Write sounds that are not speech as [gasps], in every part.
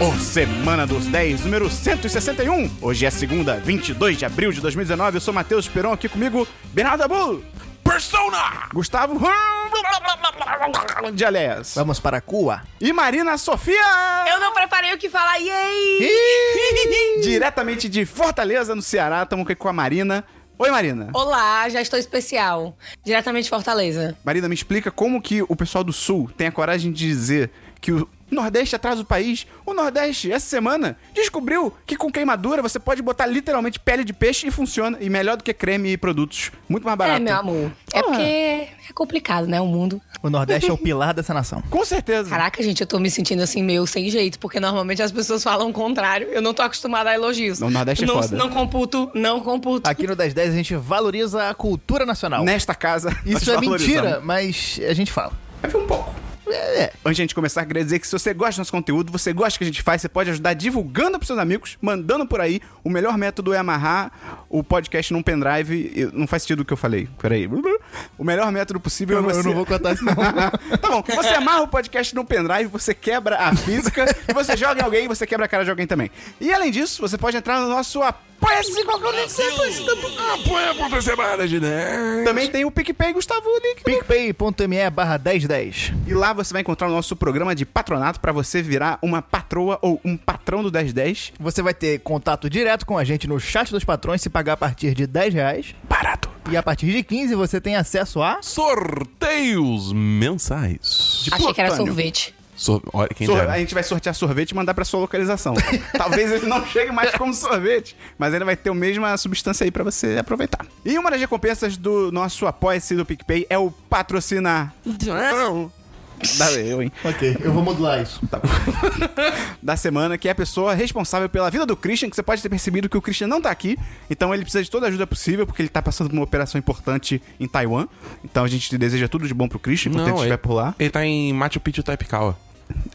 o Semana dos 10, número 161. Hoje é segunda, 22 de abril de 2019. Eu sou Matheus Peron, aqui comigo, Bernardo Dabu, Persona! Gustavo de Aliás Vamos para a Cua. e Marina Sofia. Eu não preparei o que falar, yay! [laughs] Diretamente de Fortaleza, no Ceará, estamos aqui com a Marina. Oi, Marina. Olá, já estou especial. Diretamente de Fortaleza. Marina, me explica como que o pessoal do Sul tem a coragem de dizer que o Nordeste atrasa o país. O Nordeste, essa semana, descobriu que com queimadura você pode botar literalmente pele de peixe e funciona. E melhor do que creme e produtos. Muito mais barato. É, meu amor. É Ah. porque é complicado, né, o mundo. O Nordeste é o [laughs] pilar dessa nação. Com certeza. Caraca, gente, eu tô me sentindo assim meio sem jeito, porque normalmente as pessoas falam o contrário. Eu não tô acostumada a elogios. No Nordeste é não, foda. Não computo, não computo. Aqui no 1010 a gente valoriza a cultura nacional. Nesta casa. nós Isso é mentira, mas a gente fala. É um pouco. É, Antes de a gente começar, queria dizer que se você gosta do nosso conteúdo, você gosta do que a gente faz, você pode ajudar divulgando pros seus amigos, mandando por aí. O melhor método é amarrar o podcast num pendrive. Não faz sentido o que eu falei. Peraí. O melhor método possível eu, é não- você... eu não vou contar isso não. [laughs] tá bom, você amarra o podcast num pendrive, você quebra a física, e você joga em alguém e você quebra a cara de alguém também. E além disso, você pode entrar no nosso Apoia-se qual que é o link? Semana de 10. Também tem o PicPay, Gustavo, o link. PicPay.me barra 1010. E lá você vai encontrar o nosso programa de patronato pra você virar uma patroa ou um patrão do 1010. Você vai ter contato direto com a gente no chat dos patrões se pagar a partir de 10 reais. Barato. E a partir de 15 você tem acesso a... Sorteios mensais. De Achei que era sorvete. So- olha, quem Sor- dera. a gente vai sortear sorvete e mandar pra sua localização. [laughs] Talvez ele não chegue mais como sorvete, mas ele vai ter a mesma substância aí pra você aproveitar. E uma das recompensas do nosso apoia-se do PicPay é o patrocinar. [laughs] Da eu, hein? Ok, eu vou modular isso. [laughs] Da semana, que é a pessoa responsável pela vida do Christian, que você pode ter percebido que o Christian não tá aqui, então ele precisa de toda a ajuda possível, porque ele tá passando por uma operação importante em Taiwan. Então a gente deseja tudo de bom pro Christian, enquanto ele estiver por lá. ele tá em Machu Picchu Taipikawa.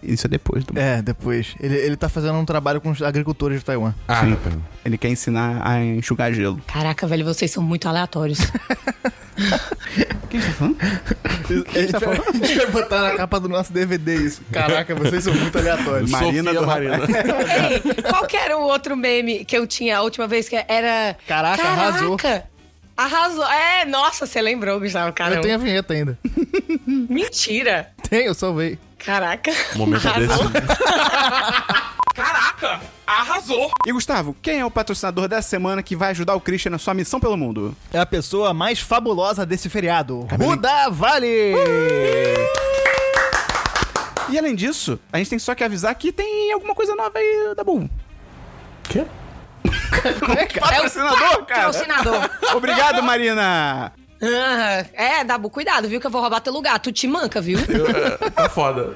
Isso é depois do. É, depois. Ele, ele tá fazendo um trabalho com os agricultores de Taiwan. Ah, Sim. tá. Ele quer ensinar a enxugar gelo. Caraca, velho, vocês são muito aleatórios. [laughs] Quem tá falando? A gente, vai, a gente vai botar na capa do nosso DVD isso. Caraca, vocês são muito aleatórios. Marina Sofia do Marina. Ei, qual que era o outro meme que eu tinha a última vez que era... Caraca, arrasou. Arrasou. É, nossa, você lembrou, Gustavo, caramba. Eu tenho a vinheta ainda. [laughs] Mentira. Tem, eu salvei. Caraca. Momento Arrasou. desse. [laughs] Caraca! Arrasou! E Gustavo, quem é o patrocinador dessa semana que vai ajudar o Christian na sua missão pelo mundo? É a pessoa mais fabulosa desse feriado. Ruda Vale! E além disso, a gente tem só que avisar que tem alguma coisa nova aí da Bull. Quê? [laughs] Patrocinador, cara! Patrocinador. [laughs] Obrigado, Marina! Ah, é, Dabu, cuidado, viu? Que eu vou roubar teu lugar. Tu te manca, viu? Eu, é, tá foda.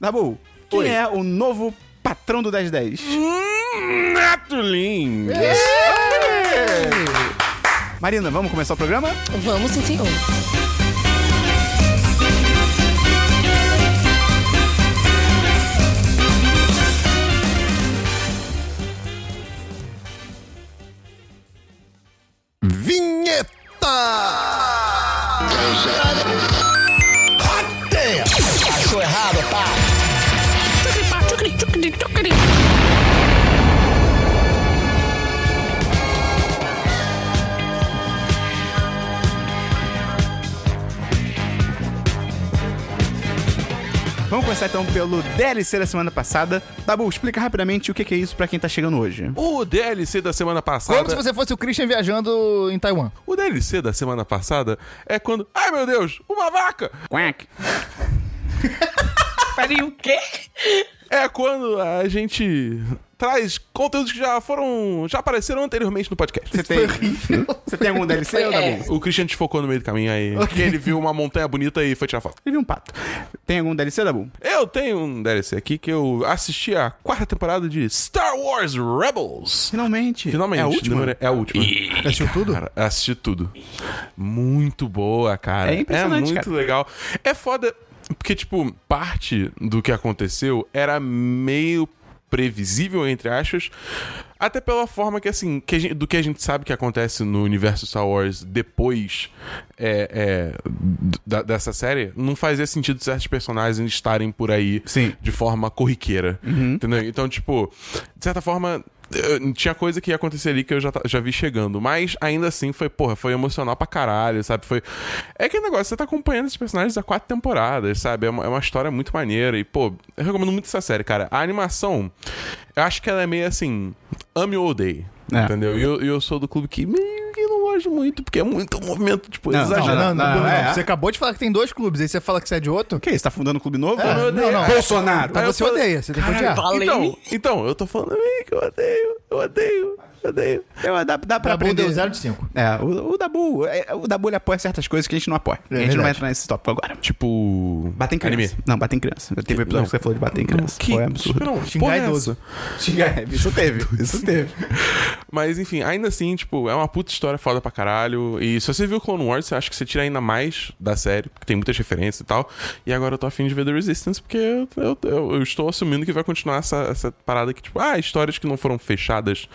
Dabu, quem Oi. é o novo patrão do 1010? Neto Lins. Marina, vamos começar o programa? Vamos, sim, senhor. Vamos começar então pelo DLC da semana passada. Dabu, explica rapidamente o que é isso pra quem tá chegando hoje. O DLC da semana passada. Como se você fosse o Christian viajando em Taiwan. O DLC da semana passada é quando. Ai meu Deus, uma vaca! Quack. Peraí, o quê? É quando a gente traz conteúdos que já foram. já apareceram anteriormente no podcast. Você tem, você tem algum DLC, ou É. Dabu? O Christian desfocou no meio do caminho aí. Porque ele viu uma montanha bonita e foi tirar foto. Ele viu um pato. Tem algum DLC, Dabu? Eu tenho um DLC aqui que eu assisti a quarta temporada de Star Wars Rebels. Finalmente. Finalmente. É a última? É a última. Assistiu tudo? Cara, assisti tudo. Muito boa, cara. É impressionante, muito cara. legal. É foda, porque, tipo, parte do que aconteceu era meio previsível, entre aspas. Até pela forma que, assim, que gente- do que a gente sabe que acontece no universo Star Wars depois é, é, dessa série, não fazia sentido certos personagens estarem por aí Sim. de forma corriqueira. Entendeu? Então, tipo, de certa forma. Tinha coisa que ia acontecer ali que eu já, já vi chegando. Mas ainda assim foi, porra, foi emocional pra caralho, sabe? Foi. É aquele negócio, você tá acompanhando esses personagens há quatro temporadas, sabe? É uma, é uma história muito maneira. E, pô, eu recomendo muito essa série, cara. A animação, acho que ela é meio assim. Ame ou odeie. É. Entendeu? E eu, eu sou do clube que meio que não gosto muito, porque é muito movimento, tipo, Não, Não, exagerado. não, não, não, não, é. Você acabou de falar que tem dois clubes, aí você fala que você é de outro? O que? Você tá fundando um clube novo? É, não, não. Bolsonaro! Então eu você odeia, você tem que odiar. Então, então, eu tô falando que eu odeio, eu odeio, eu odeio. Eu, dá, dá pra Pra aprender. deu 0 de 5. É, o, o Dabu, é, o Dabu ele apoia certas coisas que a gente não apoia. É a gente não vai verdade. entrar nesse tópico agora. Tipo. Bater em criança. Anime. Não, bater em criança. Teve um episódio Não. que você falou de bater em criança. Que Foi absurdo. Não, Xingar é idoso. Xingar, isso teve, isso teve. [laughs] Mas enfim, ainda assim, tipo, é uma puta história foda pra caralho. E se você viu Clone Wars, você acha que você tira ainda mais da série, porque tem muitas referências e tal. E agora eu tô afim de ver The Resistance, porque eu, eu, eu- eu estou assumindo que vai continuar essa, essa parada que, tipo, ah, histórias que não foram fechadas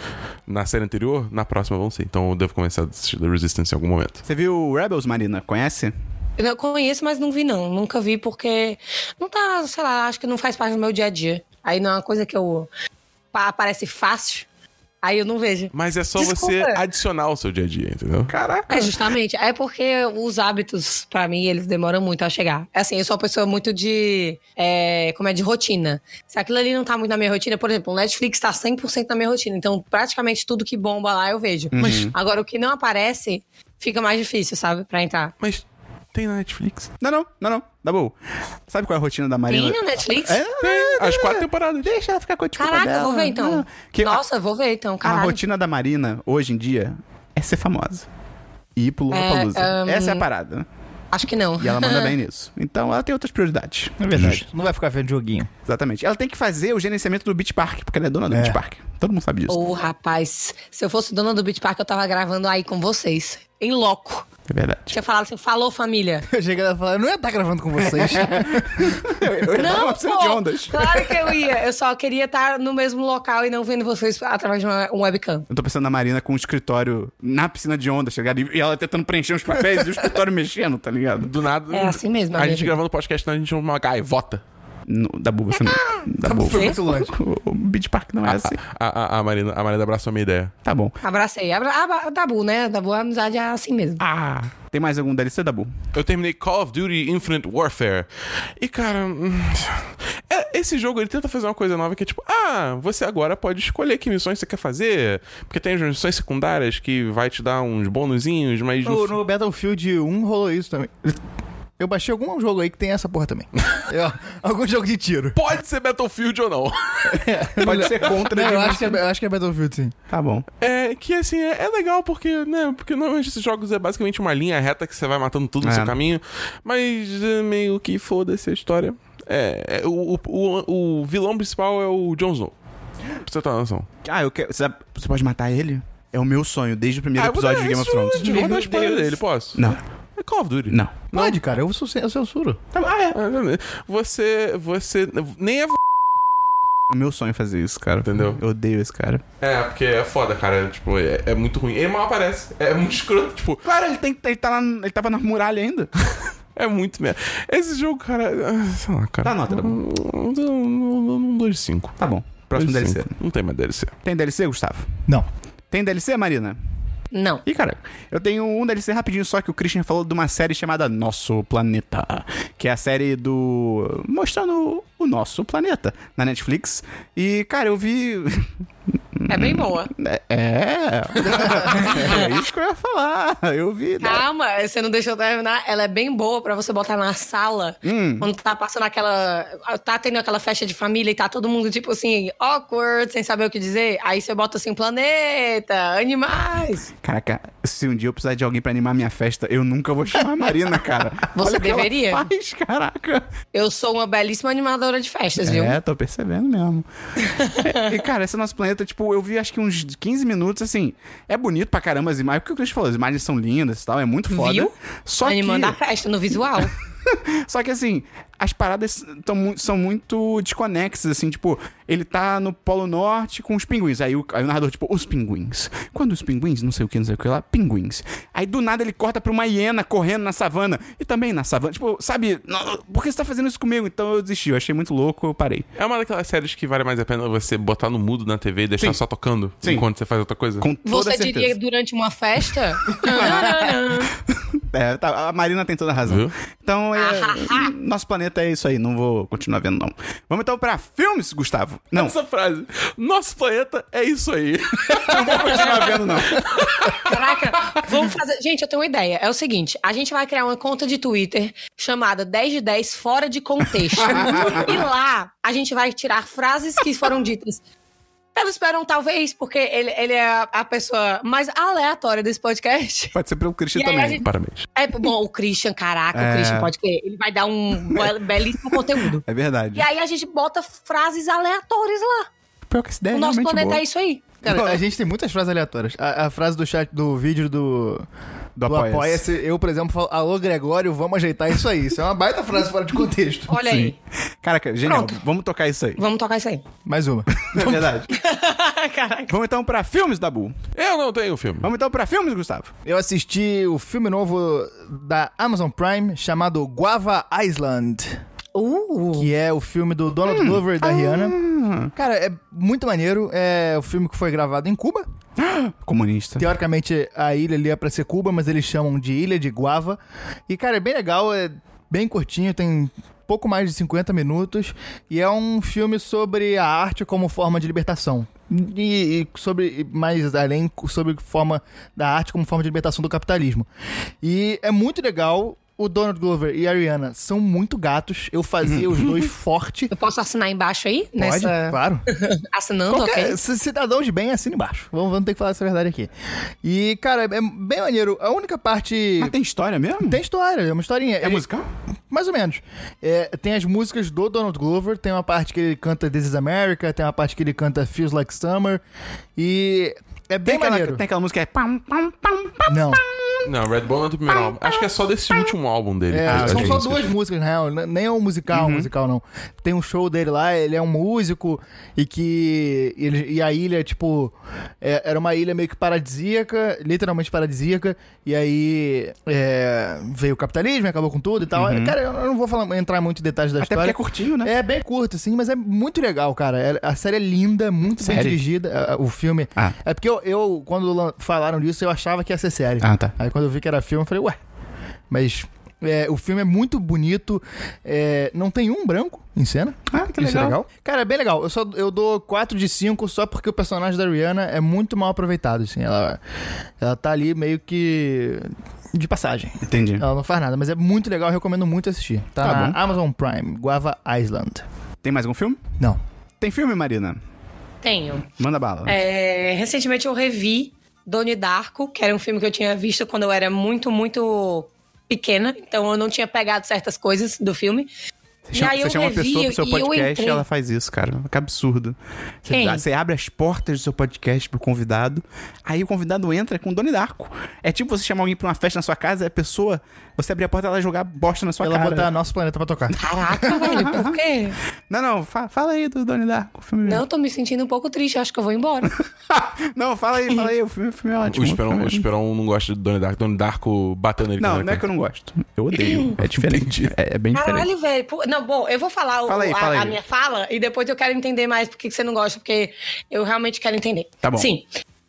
na série anterior, na próxima vão ser. Então eu devo começar a assistir The Resistance em algum momento. Você viu Rebels, Marina? Conhece? Eu não conheço, mas não vi, não. Nunca vi porque não tá, sei lá, acho que não faz parte do meu dia a dia. Aí não é uma coisa que eu. pa- Parece fácil. Aí eu não vejo. Mas é só Desculpa. você adicionar ao seu dia a dia, entendeu? Caraca. É, justamente. É porque os hábitos, pra mim, eles demoram muito a chegar. É Assim, eu sou uma pessoa muito de. é, como é de rotina. Se aquilo ali não tá muito na minha rotina, por exemplo, o Netflix tá 100% na minha rotina. Então, praticamente tudo que bomba lá eu vejo. Agora, o que não aparece, fica mais difícil, sabe? Pra entrar. Mas tem na Netflix. Não, não, não, não. Dabu. Sabe qual é a rotina da Marina? Tem na Netflix? É, Tem, as quatro temporadas. Deixa ela ficar com a desculpa Caraca, dela. vou ver então. Não. Que a- Nossa, eu vou ver então, a, rotina da Marina, hoje em dia, é ser famosa. E ir pro Lollapalooza. É, um, Essa é a parada. Acho que não. E ela manda [laughs] bem nisso. Então ela tem outras prioridades. É verdade. Não vai ficar vendo joguinho. Exatamente. Ela tem que fazer o gerenciamento do Beach Park, porque ela é dona do É. Beach Park. Todo mundo sabe disso. Ô, rapaz, se eu fosse dona do Beach Park, eu tava gravando aí com vocês. Em loco. É verdade. Tinha falado assim, falou família. Eu cheguei e falei, eu não ia estar gravando com vocês. [laughs] Eu ia dar Não, uma piscina pô, de ondas. claro que eu ia. Eu só queria estar no mesmo local e não vendo vocês através de uma, um webcam. Eu tô pensando na Marina com um escritório na piscina de ondas, tá ligado? E ela tentando preencher os papéis e o escritório mexendo, tá ligado? Do nada. É assim mesmo, A gente amigo. gravando podcast, a gente chama uma gaivota. No, Dabu, você não. Dabu, Foi muito longe. o, [laughs] o Beach Park não é assim. A, a, a, Marina, a Marina abraçou a minha ideia. Tá bom. Abracei. Abra, abra, Dabu, né? Dabu, a amizade é assim mesmo. Ah, tem mais algum DLC, Dabu? Eu terminei Call of Duty Infinite Warfare. E, cara. hum, é- esse jogo ele tenta fazer uma coisa nova que é tipo: ah, você agora pode escolher que missões você quer fazer. Porque tem as missões secundárias que vai te dar uns bônusinhos, mas. No, no- no Battlefield 1 rolou isso também. Eu baixei algum jogo aí que tem essa porra também. [laughs] Eu- algum jogo de tiro. Pode ser Battlefield ou não. Pode ser contra. Não, eu, acho que é, eu acho que é Battlefield, sim. Tá bom. É que assim, é, é legal porque, né? Porque normalmente esses jogos é basicamente uma linha reta que você vai matando tudo no É. seu caminho. Mas é, meio que foda-se a história. É, é, o, o, o, o vilão principal é o Jon Snow. Pra você ter uma noção. Ah, eu quero. Você, você pode matar ele? É o meu sonho, desde o primeiro Ah, episódio de Game of Thrones. Eu vou dar spoiler dele, posso? Não, É Call of Duty. não. Pode, cara, eu, sou, eu censuro. Ah, é. Ah, Você. Você. Nem é. É o meu sonho fazer isso, cara. Entendeu? Eu odeio esse cara. É, porque é foda, cara. Tipo, é, é muito ruim. Ele mal aparece. É muito [laughs] escroto. Tipo, Claro, ele, tem, ele, tá lá, ele tava na muralha ainda. [laughs] é muito merda. Esse jogo, cara. ah, Sei lá, cara. Dá nota, Dabu. Um 2 de 5. Tá bom. Próximo DLC. Não tem mais DLC. Tem DLC, Gustavo? Não. Tem DLC, Marina? Não. Ih, cara, eu tenho um DLC rapidinho só que o Christian falou de uma série chamada Nosso Planeta. Que é a série do. mostrando o nosso planeta na Netflix. E, cara, eu vi. [laughs] É bem boa. É. [laughs] é isso que eu ia falar. Eu vi. né? Calma, você não deixou eu terminar. Ela é bem boa pra você botar na sala. Hum. Quando tá passando aquela. Tá tendo aquela festa de família e tá todo mundo, tipo assim, awkward, sem saber o que dizer. Aí você bota assim, planeta, animais. Caraca, se um dia eu precisar de alguém pra animar minha festa, eu nunca vou chamar a Marina, cara. [laughs] Você Olha o que ela deveria. faz, caraca. Eu sou uma belíssima animadora de festas, viu? É, tô percebendo mesmo. É, [laughs] e, cara, esse nosso planeta, tipo, eu vi acho que uns 15 minutos, assim. É bonito pra caramba as imagens. Porque o Chris falou, as imagens são lindas e tal, é muito foda. Viu? Só Animando que. a festa no visual. [laughs] [laughs] Só que assim, as paradas mu- são muito desconexas, assim, tipo, ele tá no Polo Norte com os pinguins. Aí o, aí o narrador, tipo, os pinguins. Quando os pinguins, não sei o que, não sei o que lá, pinguins. Aí do nada ele corta pra uma hiena correndo na savana. E também na savana. Tipo, sabe, não, por que você tá fazendo isso comigo? Então eu desisti, eu achei muito louco, eu parei. É uma daquelas séries que vale mais a pena você botar no mudo na TV e deixar Sim. só tocando Sim. enquanto você faz outra coisa. Com toda Você certeza. diria durante uma festa? [laughs] [laughs] É, tá, a Marina tem toda a razão. Viu? Então, é, Ah, nosso planeta é isso aí, não vou continuar vendo, não. Vamos então pra filmes, Gustavo. Não, Essa frase. Nosso planeta é isso aí. [laughs] não vou continuar vendo, não. Caraca, vamos fazer. Gente, eu tenho uma ideia. É o seguinte: a gente vai criar uma conta de Twitter chamada 10 de 10 fora de contexto. [laughs] e lá a gente vai tirar frases que foram ditas. Pelo Esperam, talvez, porque ele, ele é a, pessoa mais aleatória desse podcast. Pode ser pelo [laughs] Christian E também. gente- Parabéns. É, bom, o Christian, caraca, É. o Christian pode crer. Ele vai dar um be- [laughs] belíssimo conteúdo. É verdade. E aí a gente bota frases aleatórias lá. Pior que essa ideia o é nosso planeta boa. é isso aí. Cara, a gente tem muitas frases aleatórias. A, a frase do chat do vídeo do. Do Do Apoia-se. Apoia-se, eu, por exemplo, falo, alô Gregório, vamos ajeitar isso aí. Isso é uma baita frase fora de contexto. Olha aí. Caraca, genial. Pronto. Vamos tocar isso aí. Vamos tocar isso aí. Mais uma. [laughs] É verdade. [laughs] Caraca. Vamos então pra filmes, Dabu. Eu não tenho filme. Vamos então pra filmes, Gustavo. Eu assisti o filme novo da Amazon Prime chamado Guava Island. Uh. que é o filme do Donald Glover e da Rihanna. Cara, é muito maneiro. É o filme que foi gravado em Cuba. [gasps] Comunista. Teoricamente, a ilha ali é pra ser Cuba, mas eles chamam de Ilha de Guava. E, cara, é bem legal, é bem curtinho, tem pouco mais de 50 minutos. E é um filme sobre a arte como forma de libertação. E, e sobre, mais além, sobre forma da arte como forma de libertação do capitalismo. E é muito legal. O Donald Glover e a Ariana são muito gatos. Eu fazia os dois [laughs] forte. Eu posso assinar embaixo aí? Pode, Nessa... claro. [laughs] Assinando, Qualquer ok? cidadão de bem assina embaixo. Vamos, vamos ter que falar essa verdade aqui. E, cara, é bem maneiro. A única parte. Mas tem história mesmo? Tem história, é uma historinha. É Ele- musical? Mais ou menos. É, tem as músicas do Donald Glover, tem uma parte que ele canta This is America, tem uma parte que ele canta Feels Like Summer. E é Tem bem aquela, maneiro. tem aquela música que é... Não. Não, Red Bull não é do primeiro álbum. Acho que é só desse último álbum dele. É, são só duas músicas, na real. Nem é um musical, musical, não. Tem um show dele lá, ele é um músico e que. Ele, e a ilha, tipo. é- era uma ilha meio que paradisíaca, literalmente paradisíaca. E aí é, veio o capitalismo, acabou com tudo e tal. Cara, eu não vou falar, entrar muito em detalhes da Até porque história. é curtinho, né? É bem curto, assim, mas é muito legal, cara. É- a série é linda, muito bem Série? dirigida. a- O filme. Ah. É porque eu, eu, quando falaram disso, eu achava que ia ser série. Ah, tá. Aí quando eu vi que era filme, eu falei, ué. Mas é, o filme é muito bonito. é, não tem um branco em cena. Ah, que Isso legal. é legal. Cara, é bem legal. Eu, só, eu dou 4 de 5 só porque o personagem da Rihanna é muito mal aproveitado, assim. Ela, ela tá ali meio que de passagem. Entendi. Ela não faz nada, mas é muito legal, eu recomendo muito assistir. Tá, Tá na bom. Amazon Prime, Guava Island. Tem mais algum filme? Não. Tem filme, Marina? Tenho. Manda bala. É, recentemente eu revi Doni Darko, que era um filme que eu tinha visto quando eu era muito, muito pequena. Então eu não tinha pegado certas coisas do filme. Você E chama, aí você eu chama uma pessoa pro seu e eu podcast e ela faz isso, cara. Que absurdo. Você, você abre as portas do seu podcast pro convidado, aí o convidado entra com Doni Darko. É tipo você chamar alguém pra uma festa na sua casa, a pessoa, você abrir a porta e ela jogar bosta na sua Ela cara. botar nosso planeta pra tocar. Caraca, [laughs] velho, por quê? Não, não, fa- fala aí do Doni Darko. O filme Não, eu tô me sentindo um pouco triste, acho que eu vou embora. [laughs] não, fala aí, fala aí. O filme, o filme é ótimo. O Esperon, filme o é- Esperon não gosta de Donnie Darko. Donnie Darko bateu nele. Não, não é que eu não gosto. Eu odeio. [laughs] É diferente. É, é bem diferente. Caralho, velho. Não, bom, eu vou falar, o- Fala aí, a, fala aí. a minha fala e depois eu quero entender mais por que que você não gosta, porque eu realmente quero entender. Tá bom. Sim.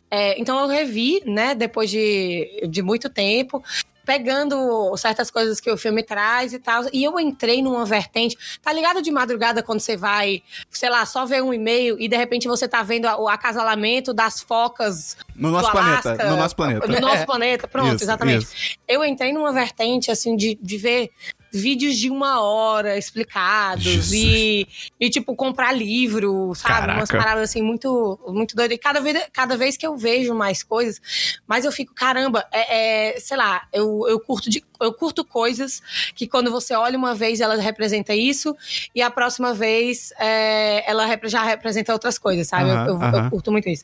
É, então eu revi, né, depois de, de muito tempo, pegando certas coisas que o filme traz e tal. E eu entrei numa vertente. Tá ligado de madrugada quando você vai, sei lá, só ver um e-mail e de repente você tá vendo o acasalamento das focas No nosso planeta, no nosso planeta. No nosso É. planeta, pronto, Isso, exatamente. isso. Eu entrei numa vertente, assim, de, de ver vídeos de uma hora explicados Jesus. e, e, tipo, comprar livro, sabe? Umas Caraca. paradas, assim, muito, muito doidas. E cada vez, cada vez que eu vejo mais coisas, mais eu fico, caramba, é, é, sei lá, eu, eu, curto de, eu curto coisas que quando você olha uma vez, ela representa isso e a próxima vez é, ela já representa outras coisas, sabe? Eu- Aham, eu, eu aham. curto muito isso.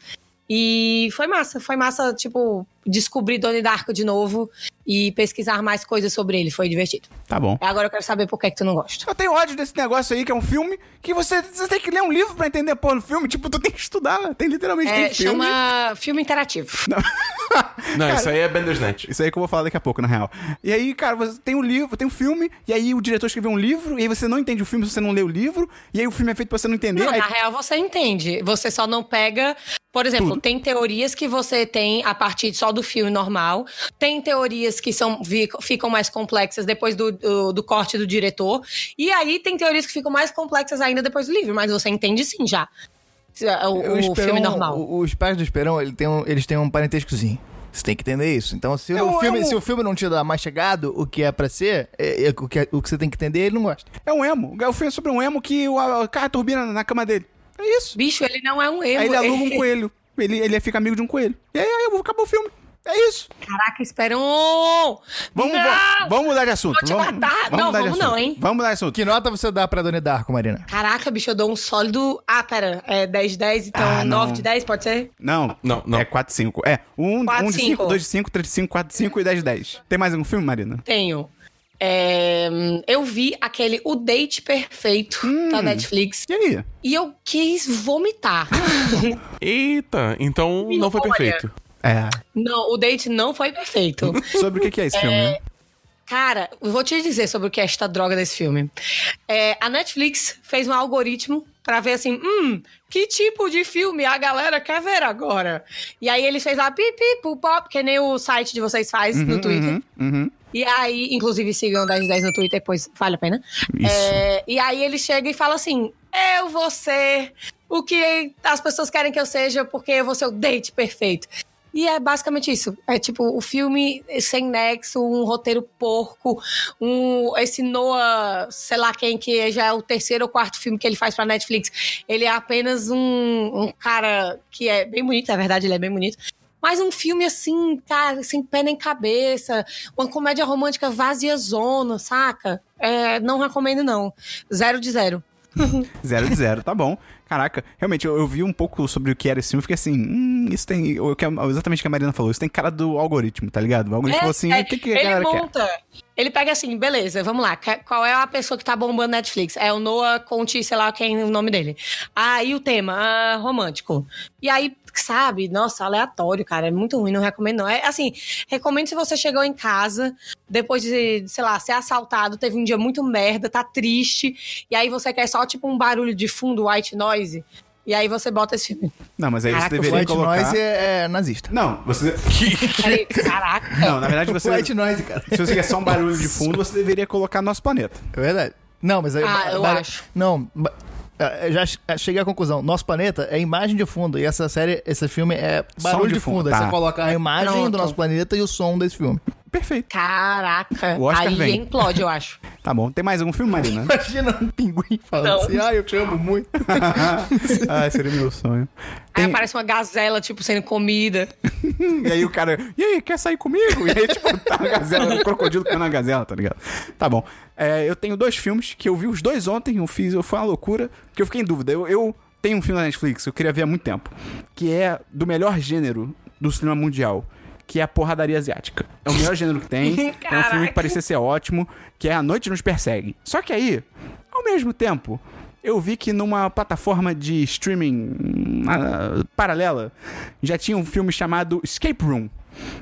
E foi massa, foi massa, tipo, descobrir Donnie Darko de novo e pesquisar mais coisas sobre ele. Foi divertido. Tá bom. Agora eu quero saber por que, que tu não gosta. Eu tenho ódio desse negócio aí, que é um filme, que você, você tem que ler um livro pra entender porra no filme. Tipo, tu tem que estudar. Tem literalmente É, tem filme. chama filme interativo. [laughs] Não, isso aí é Bandersnatch. Isso aí que eu vou falar daqui a pouco, na real. E aí, cara, você tem um livro, tem um filme, e aí o diretor escreveu um livro, e aí você não entende o filme se você não lê o livro, e aí o filme é feito pra você não entender. Não, aí- na real você entende. Você só não pega. Por exemplo, Tudo. tem teorias que você tem a partir só do filme normal. Tem teorias que são, ficam mais complexas depois do, do, do corte do diretor. E aí tem teorias que ficam mais complexas ainda depois do livro. Mas você entende sim já. O, o Esperão- filme normal. o- Os pais do Esperão, ele tem um- eles têm um parentescozinho. Você tem que entender isso. Então, se, É um- o, filme, é um- se o filme não te dá mais chegado o que é pra ser, é- é o, que, o que você tem que entender, ele não gosta. É um emo. O filme é sobre um emo que o a, cara turbina na cama dele. É isso. Bicho, ele não é um emo. Aí ele aluga um [laughs] coelho. Ele, ele fica amigo de um coelho. E aí, aí acabou o filme. É isso. Caraca, Esperon! Vamos, não! va- vamos mudar de assunto. Vou te vamos, matar. Não, mudar de vamos não, assunto. hein? Vamos mudar de assunto. Que nota você dá pra Donnie Darko, Marina? Caraca, bicho, eu dou um sólido. Ah, pera. É 10 de 10, então Ah, não. 9 de 10, pode ser? Não, Não, não. É 4 5. É, um, Quatro, um de 5, cinco. 2 de 5, 3 de 5, 4 de 5 e 10 de 10. Tem mais algum filme, Marina? Tenho. É, eu vi aquele O Date Perfeito da Netflix E aí? e eu quis vomitar. [laughs] Eita, então não foi Olha. É. não, o date não foi perfeito. [laughs] Sobre o que é esse filme, né? Cara, vou te dizer sobre o que é esta droga desse filme. É, a Netflix fez um algoritmo pra ver assim, hum, que tipo de filme a galera quer ver agora? E aí ele fez lá pipi, pop, que nem o site de vocês faz no Twitter. Uhum, uhum. E aí, inclusive, sigam 10 de 10 no Twitter, pois vale a pena. Isso. É, e aí ele chega e fala assim: Eu vou ser o que as pessoas querem que eu seja, porque eu vou ser o date perfeito. E é basicamente isso. É tipo, o filme sem nexo, um roteiro porco, um, esse Noah, sei lá quem, que já é o terceiro ou quarto filme que ele faz pra Netflix. Ele é apenas um, um cara que é bem bonito, na verdade, ele é bem bonito. Mas um filme assim, cara, sem pé nem cabeça. Uma comédia romântica vazia zona, saca? É, não recomendo, não. Zero de zero. [laughs] Zero de zero, tá bom. Caraca, realmente, eu, eu vi um pouco sobre o que era esse filme e fiquei assim, hum, isso tem. A- exatamente o que a Marina falou, isso tem cara do algoritmo, tá ligado? O algoritmo falou assim, é, o que, que ele galera quer? monta. Ele pega assim, beleza, vamos lá. Qual é a pessoa que tá bombando Netflix? É o Noah Conte, sei lá quem é o nome dele. Aí o tema, ah, romântico. E aí, sabe, nossa, aleatório, cara. É muito ruim, não recomendo, não. É assim, recomendo se você chegou em casa, depois de, sei lá, ser assaltado, teve um dia muito merda, tá triste, e aí você quer só, tipo, um barulho de fundo, white noise. E aí você bota esse filme. Não, mas aí Caraca, você deveria White colocar... Noise é, é nazista. Não, você... [laughs] Caraca. Não, na verdade você... White Noise, cara. Se você quer só um barulho de fundo, você deveria colocar Nosso Planeta. É verdade. Não, mas aí. Ah, eu acho. Não. Ba- é, Já che- cheguei à conclusão. Nosso planeta é imagem de fundo. E essa série, esse filme é barulho de de fundo, fundo. Aí tá. você coloca a imagem Pronto. do nosso planeta e o som desse filme. Perfeito. Caraca. O Oscar aí vem. implode, eu acho. [laughs] Tá bom. Tem mais algum filme, Marina? [laughs] Imagina um pinguim falando Não. assim, ah, eu te amo muito. [laughs] ah, seria meu sonho. Aí Tem- aparece uma gazela, tipo, sendo comida. E aí o cara, e aí, quer sair comigo? E aí, tipo, tá uma gazela, um crocodilo comendo uma gazela, tá ligado? Tá bom. É, eu tenho dois filmes que eu vi os dois ontem, eu fiz, foi uma loucura, que eu fiquei em dúvida. Eu, eu tenho um filme na Netflix que eu queria ver há muito tempo, que é do melhor gênero do cinema mundial. Que é a porradaria asiática. É o melhor gênero que tem. [laughs] é um filme que parecia ser ótimo. Que é A Noite Nos Persegue. Só que aí, ao mesmo tempo, eu vi que numa plataforma de streaming ah, paralela já tinha um filme chamado Escape Room.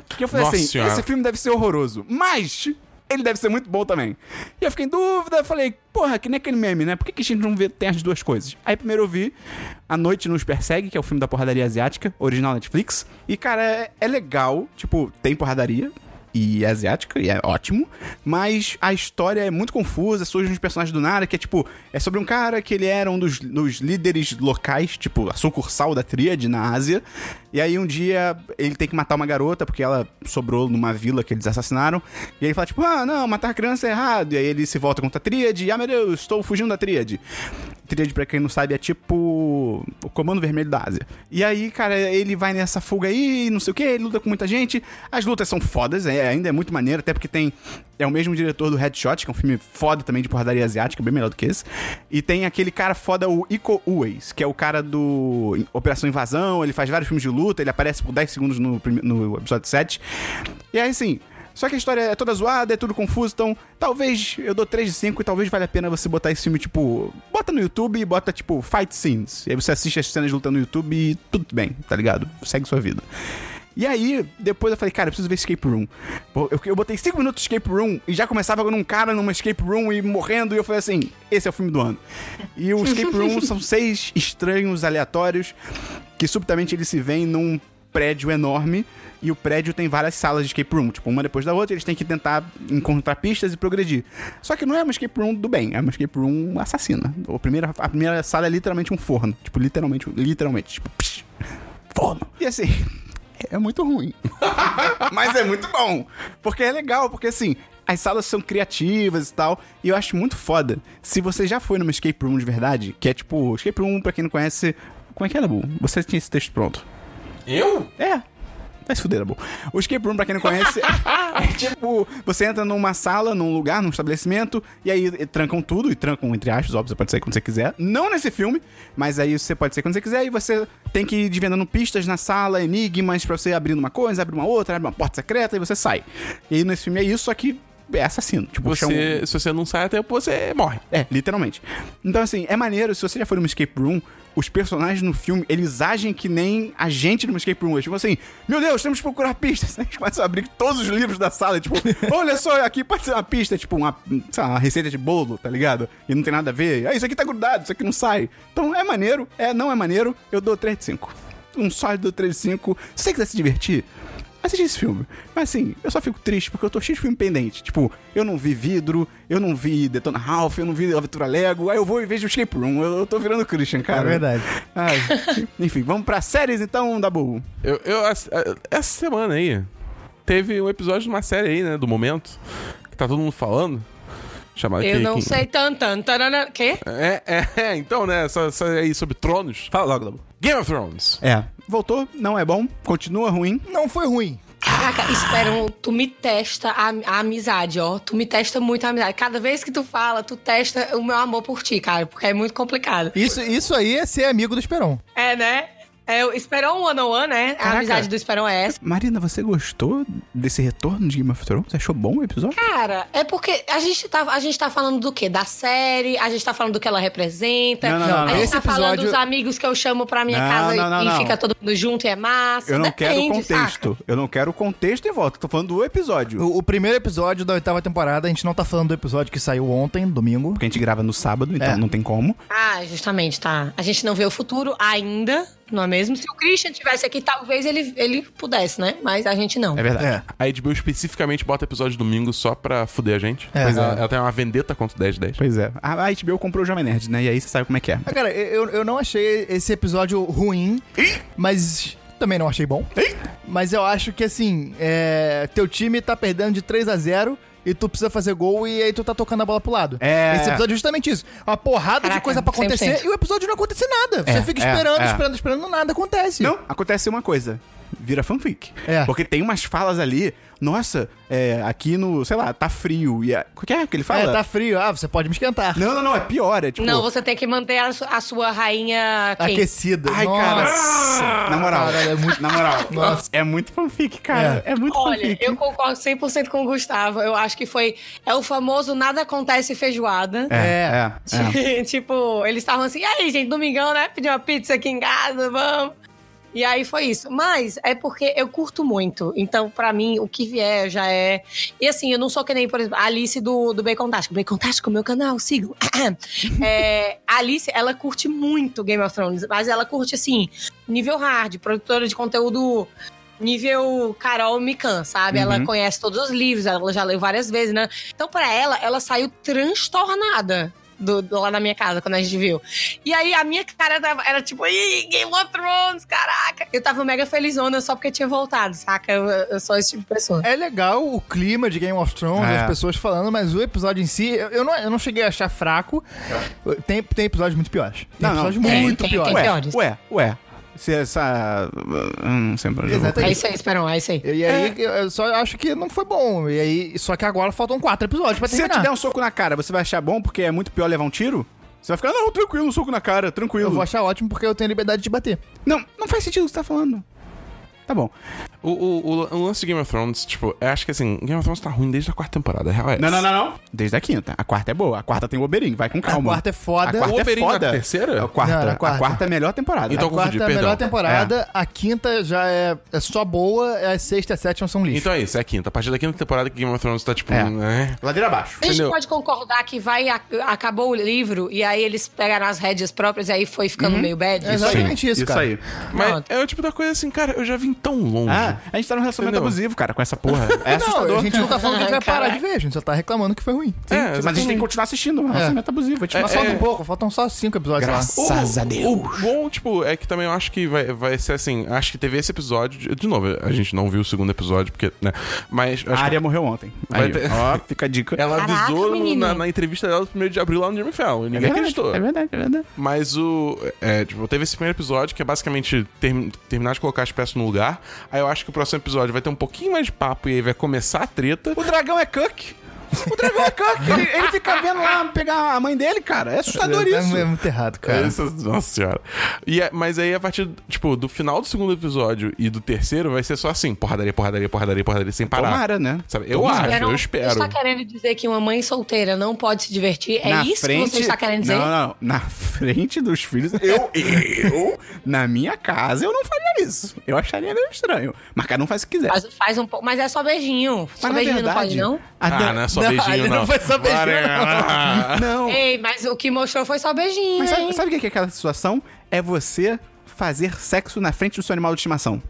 Que eu falei Nossa assim: Senhora. esse filme deve ser horroroso, mas ele deve ser muito bom também. E eu fiquei em dúvida, falei, porra, que nem aquele meme, né? Por que, que a gente não vê, tem as duas coisas? Aí primeiro eu vi A Noite Nos Persegue, que é o filme da porradaria asiática, original Netflix. E, cara, é, é legal, tipo, tem porradaria, e asiática, e é ótimo, mas a história é muito confusa, surgem uns personagens do nada, que é tipo, é sobre um cara que ele era um dos, dos líderes locais, tipo, a sucursal da tríade na Ásia, e aí um dia ele tem que matar uma garota, porque ela sobrou numa vila que eles assassinaram, e ele fala tipo, ah, não, matar criança é errado, e aí ele se volta contra a tríade, ah, meu Deus, estou fugindo da tríade. Tríade, pra quem não sabe, é tipo o Comando Vermelho da Ásia. E aí, cara, ele vai nessa fuga aí, não sei o que, ele luta com muita gente. As lutas são fodas, é, ainda é muito maneiro, até porque tem. É o mesmo diretor do Headshot, que é um filme foda também de porradaria asiática, bem melhor do que esse. E tem aquele cara foda, o Iko Uwais, que é o cara do Operação Invasão, ele faz vários filmes de luta, ele aparece por 10 segundos no, no episódio 7. E aí, assim, só que a história é toda zoada, é tudo confuso, então talvez eu dou 3 de 5 e talvez valha a pena você botar esse filme, tipo, bota no YouTube e bota, tipo, fight scenes. E aí você assiste as cenas de luta no YouTube e tudo bem, tá ligado? Segue sua vida. E aí, depois eu falei, cara, eu preciso ver Escape Room. Eu, eu botei 5 minutos de Escape Room e já começava com um cara numa Escape Room e morrendo, e eu falei assim: esse é o filme do ano. E o Escape Room [laughs] são seis estranhos aleatórios que subitamente eles se veem num prédio enorme e o prédio tem várias salas de escape room, tipo, uma depois da outra, eles têm que tentar encontrar pistas e progredir. Só que não é uma escape room do bem, é uma escape room assassina. A primeira, a primeira sala é literalmente um forno, tipo, literalmente, literalmente, tipo, psh, forno. E assim, é muito ruim. [laughs] Mas é muito bom, porque é legal, porque assim, as salas são criativas e tal, e eu acho muito foda. Se você já foi numa escape room de verdade, que é tipo, escape room, pra quem não conhece, como é que é, Dabu? Você tinha esse texto pronto. Eu? É. Vai se fuder, Dabu. O escape room, pra quem não conhece, [laughs] é tipo, você entra numa sala, num lugar, num estabelecimento, e aí eh, trancam tudo, e trancam entre aspas, óbvio, você pode sair quando você quiser. Não nesse filme, mas aí você pode sair quando você quiser, e você tem que ir desvendando pistas na sala, enigmas, pra você abrir uma coisa, abrir uma outra, abrir uma porta secreta, e você sai. E aí nesse filme é isso, só que é assassino. Tipo, chama- Você, se você não sai a tempo, você morre. é, literalmente. Então, assim, é maneiro, se você já for numa escape room, os personagens no filme, eles agem que nem a gente numa escape room. Ficam assim, meu Deus, temos que procurar pistas. [laughs] Aí eles começam a abrir todos os livros da sala, tipo, [laughs] olha só, aqui pode ser uma pista, tipo, uma, lá, uma receita de bolo, tá ligado? E não tem nada a ver. Ah, isso aqui tá grudado, isso aqui não sai. Então, é maneiro, é, não é maneiro, eu dou 3 de 5. Um sólido 3 de 5. Se você quiser se divertir, assistir esse filme. Mas assim, eu só fico triste porque eu tô cheio de filme pendente. Tipo, eu não vi Vidro, eu não vi Detona Ralph, eu não vi Aventura Lego, aí eu vou e vejo o Escape Room. Eu, eu tô virando Christian, cara. É verdade. Ai, [laughs] enfim, vamos pra séries então, Dabu. Eu, eu, essa semana aí, teve um episódio de uma série aí, né, do momento, que tá todo mundo falando. Chamado Eu que- não que- sei tan tan tanana. Quê? É, é, é, então, né, essa, essa aí sobre tronos. Fala logo, Dabu. Game of Thrones. É, voltou, não é bom, continua ruim. Não foi ruim. Caraca, esperam, tu me testa a, a amizade, ó. Tu me testa muito a amizade. Cada vez que tu fala, tu testa o meu amor por ti, cara, porque é muito complicado. Isso, isso aí é ser amigo do Esperon. É, né? É o Esperon One on One, né? A Caraca. amizade do Esperon é essa. Marina, você gostou desse retorno de Game of Thrones? Você achou bom o episódio? Cara, é porque a gente, tá, a gente tá falando do quê? Da série, a gente tá falando do que ela representa. Não, não, não, a gente Esse tá falando episódio- dos amigos que eu chamo pra minha Não, casa não, não, e, não. fica todo mundo junto e é massa. Eu não quero Depende, contexto. saca? Eu não quero contexto em volta. Tô falando do episódio. O, o primeiro episódio da oitava temporada, a gente não tá falando do episódio que saiu ontem, domingo. Porque a gente grava no sábado, então É. não tem como. Ah, justamente, tá. A gente não vê o futuro ainda, não é mesmo? Se o Christian tivesse aqui, talvez ele, ele pudesse, né? Mas a gente não. É verdade. É. A HBO especificamente bota episódio domingo só pra fuder a gente. É. Pois ela, ela tem uma vendetta contra o 10 10. Pois é. A a HBO comprou o Jovem Nerd, né? E aí você sabe como é que é. Ah, cara, eu, eu não achei esse episódio ruim, mas também não achei bom. Mas eu acho que, assim, é, teu time tá perdendo de 3 a 0 e tu precisa fazer gol e aí tu tá tocando a bola pro lado. É. Esse episódio é justamente isso. Uma porrada de Caraca, coisa pra acontecer 100%. e o episódio não acontecer nada. Você É, fica é, esperando, é. esperando, esperando, nada acontece. Não, acontece uma coisa. Vira fanfic. É. Porque tem umas falas ali. Nossa, é, aqui no, sei lá, tá frio. E a, o que é que ele fala? É, tá frio. Ah, você pode me esquentar. Não, não, não, é pior. É tipo. Não, você tem que manter a, su- a sua rainha quente. Aquecida. Ai, Nossa. cara. Na moral. Caralho, é muito- Na moral. Nossa. É muito fanfic, cara. É, muito Olha, fanfic. eu concordo 100% com o Gustavo. Eu acho que foi... É o famoso nada acontece feijoada. É, é, é. [laughs] tipo, eles estavam assim, e aí, gente, domingão, né? Pedir uma pizza aqui em casa, vamos. E aí foi isso. Mas é porque eu curto muito. Então, pra mim, o que vier já é. E assim, eu não sou que nem, por exemplo, a Alice do, do Bacon Tástico. Bacon Tástico, meu canal, sigam. [clears throat] É, a Alice, ela curte muito Game of Thrones, mas ela curte, assim, nível hard, produtora de conteúdo nível Carol Mikan, sabe? Ela Uhum. conhece todos os livros, ela já leu várias vezes, né? Então, pra ela, ela saiu transtornada do, do- lá na minha casa, quando a gente viu. E aí a minha cara tava- era tipo, ih, Game of Thrones, caraca. Eu tava mega felizona só porque tinha voltado, saca? Eu, eu sou esse tipo de pessoa. É legal o clima de Game of Thrones, É. as pessoas falando, mas o episódio em si, eu, eu não, eu não cheguei a achar fraco. Tem, tem episódios muito piores. Tem Não, não, episódios tem, muito tem, piores. tem. Ué, piores. ué, ué. Se essa. Hum, sempre Exatamente. É isso aí, Esperão, é isso aí. E aí, eu só acho que não foi bom. E aí, só que agora faltam quatro episódios pra Se eu te terminar. der um soco na cara, você vai achar bom porque é muito pior levar um tiro? Você vai ficar, não, tranquilo, um soco na cara, tranquilo. Eu vou achar ótimo porque eu tenho liberdade de bater. Não, não faz sentido o que você tá falando. Tá bom. O, o, o, o lance de Game of Thrones, tipo, eu acho que assim, Game of Thrones tá ruim desde a quarta temporada, a real é Não, essa. não, não, não. Desde a quinta. A quarta é boa. A quarta tem o Oberyn, vai com calma. A quarta é foda. A quarta O é foda. terceira? A quarta, Não, a quarta. quarta é a melhor temporada. Então, a quarta confundi, é a melhor temporada, a quinta já é, é só boa, a sexta e a sétima são lixo. Então é isso, é a quinta. A partir da quinta temporada que Game of Thrones tá, tipo, É. né? Ladeira abaixo. A gente Entendeu? pode concordar que vai, a- acabou o livro e aí eles pegaram as rédeas próprias e aí foi ficando meio bad. É exatamente isso, Isso cara. aí. Mas Pronto. é o tipo da coisa assim, cara, eu já vim tão longe. Ah, a gente tá num relacionamento Entendeu? abusivo, cara, com essa porra. [laughs] É Não, assustador. a gente não tá falando que a gente vai parar de ver, a gente só tá reclamando que foi ruim. Sim, É, mas a gente tem que continuar assistindo. É um relacionamento abusivo. A gente Mas É, falta é. um pouco, faltam só cinco episódios lá. Graças a O Deus. bom, tipo, é que também eu acho que vai, vai ser assim. Acho que teve esse episódio. De, de novo, a gente não viu o segundo episódio, porque, né? Mas. A área morreu ontem. Vai Aí, ter- ó, [laughs] fica a dica. ela avisou na, na entrevista dela do 1 de abril lá no Jimmy Fallon. E É ninguém verdade, acreditou. é verdade, é verdade. Mas o. É, tipo, teve esse primeiro episódio que é basicamente termi- terminar de colocar as peças no lugar. Aí eu acho que o próximo episódio vai ter um pouquinho mais de papo e aí vai começar a treta. O dragão é Cook. O dragão é Cook. Ele, ele fica vendo lá pegar a mãe dele, cara. É assustador É, isso. é muito errado, cara. Essa- nossa senhora. E é- mas aí, a partir, tipo, do final do segundo episódio e do terceiro, vai ser só assim: porradaria, porradaria, porradaria, porradaria, sem parar. Tomara, né? Sabe? Eu Tomara. acho, eu Você espero. está querendo dizer que uma mãe solteira não pode se divertir? É Na isso frente... que você está querendo dizer? Não, não. Na frente dos filhos, eu, eu, na minha casa, eu não faria isso. Eu acharia meio estranho. Mas cada um faz o que quiser. Faz, faz um pouco, mas é só beijinho. Só Mas, na beijinho verdade, não pode, a Ah, não é só Não, beijinho, não. não foi só beijinho, Não. [laughs] não? Ei, mas o que mostrou foi só beijinho, Mas sabe, sabe o que é aquela situação? É você fazer sexo na frente do seu animal de estimação.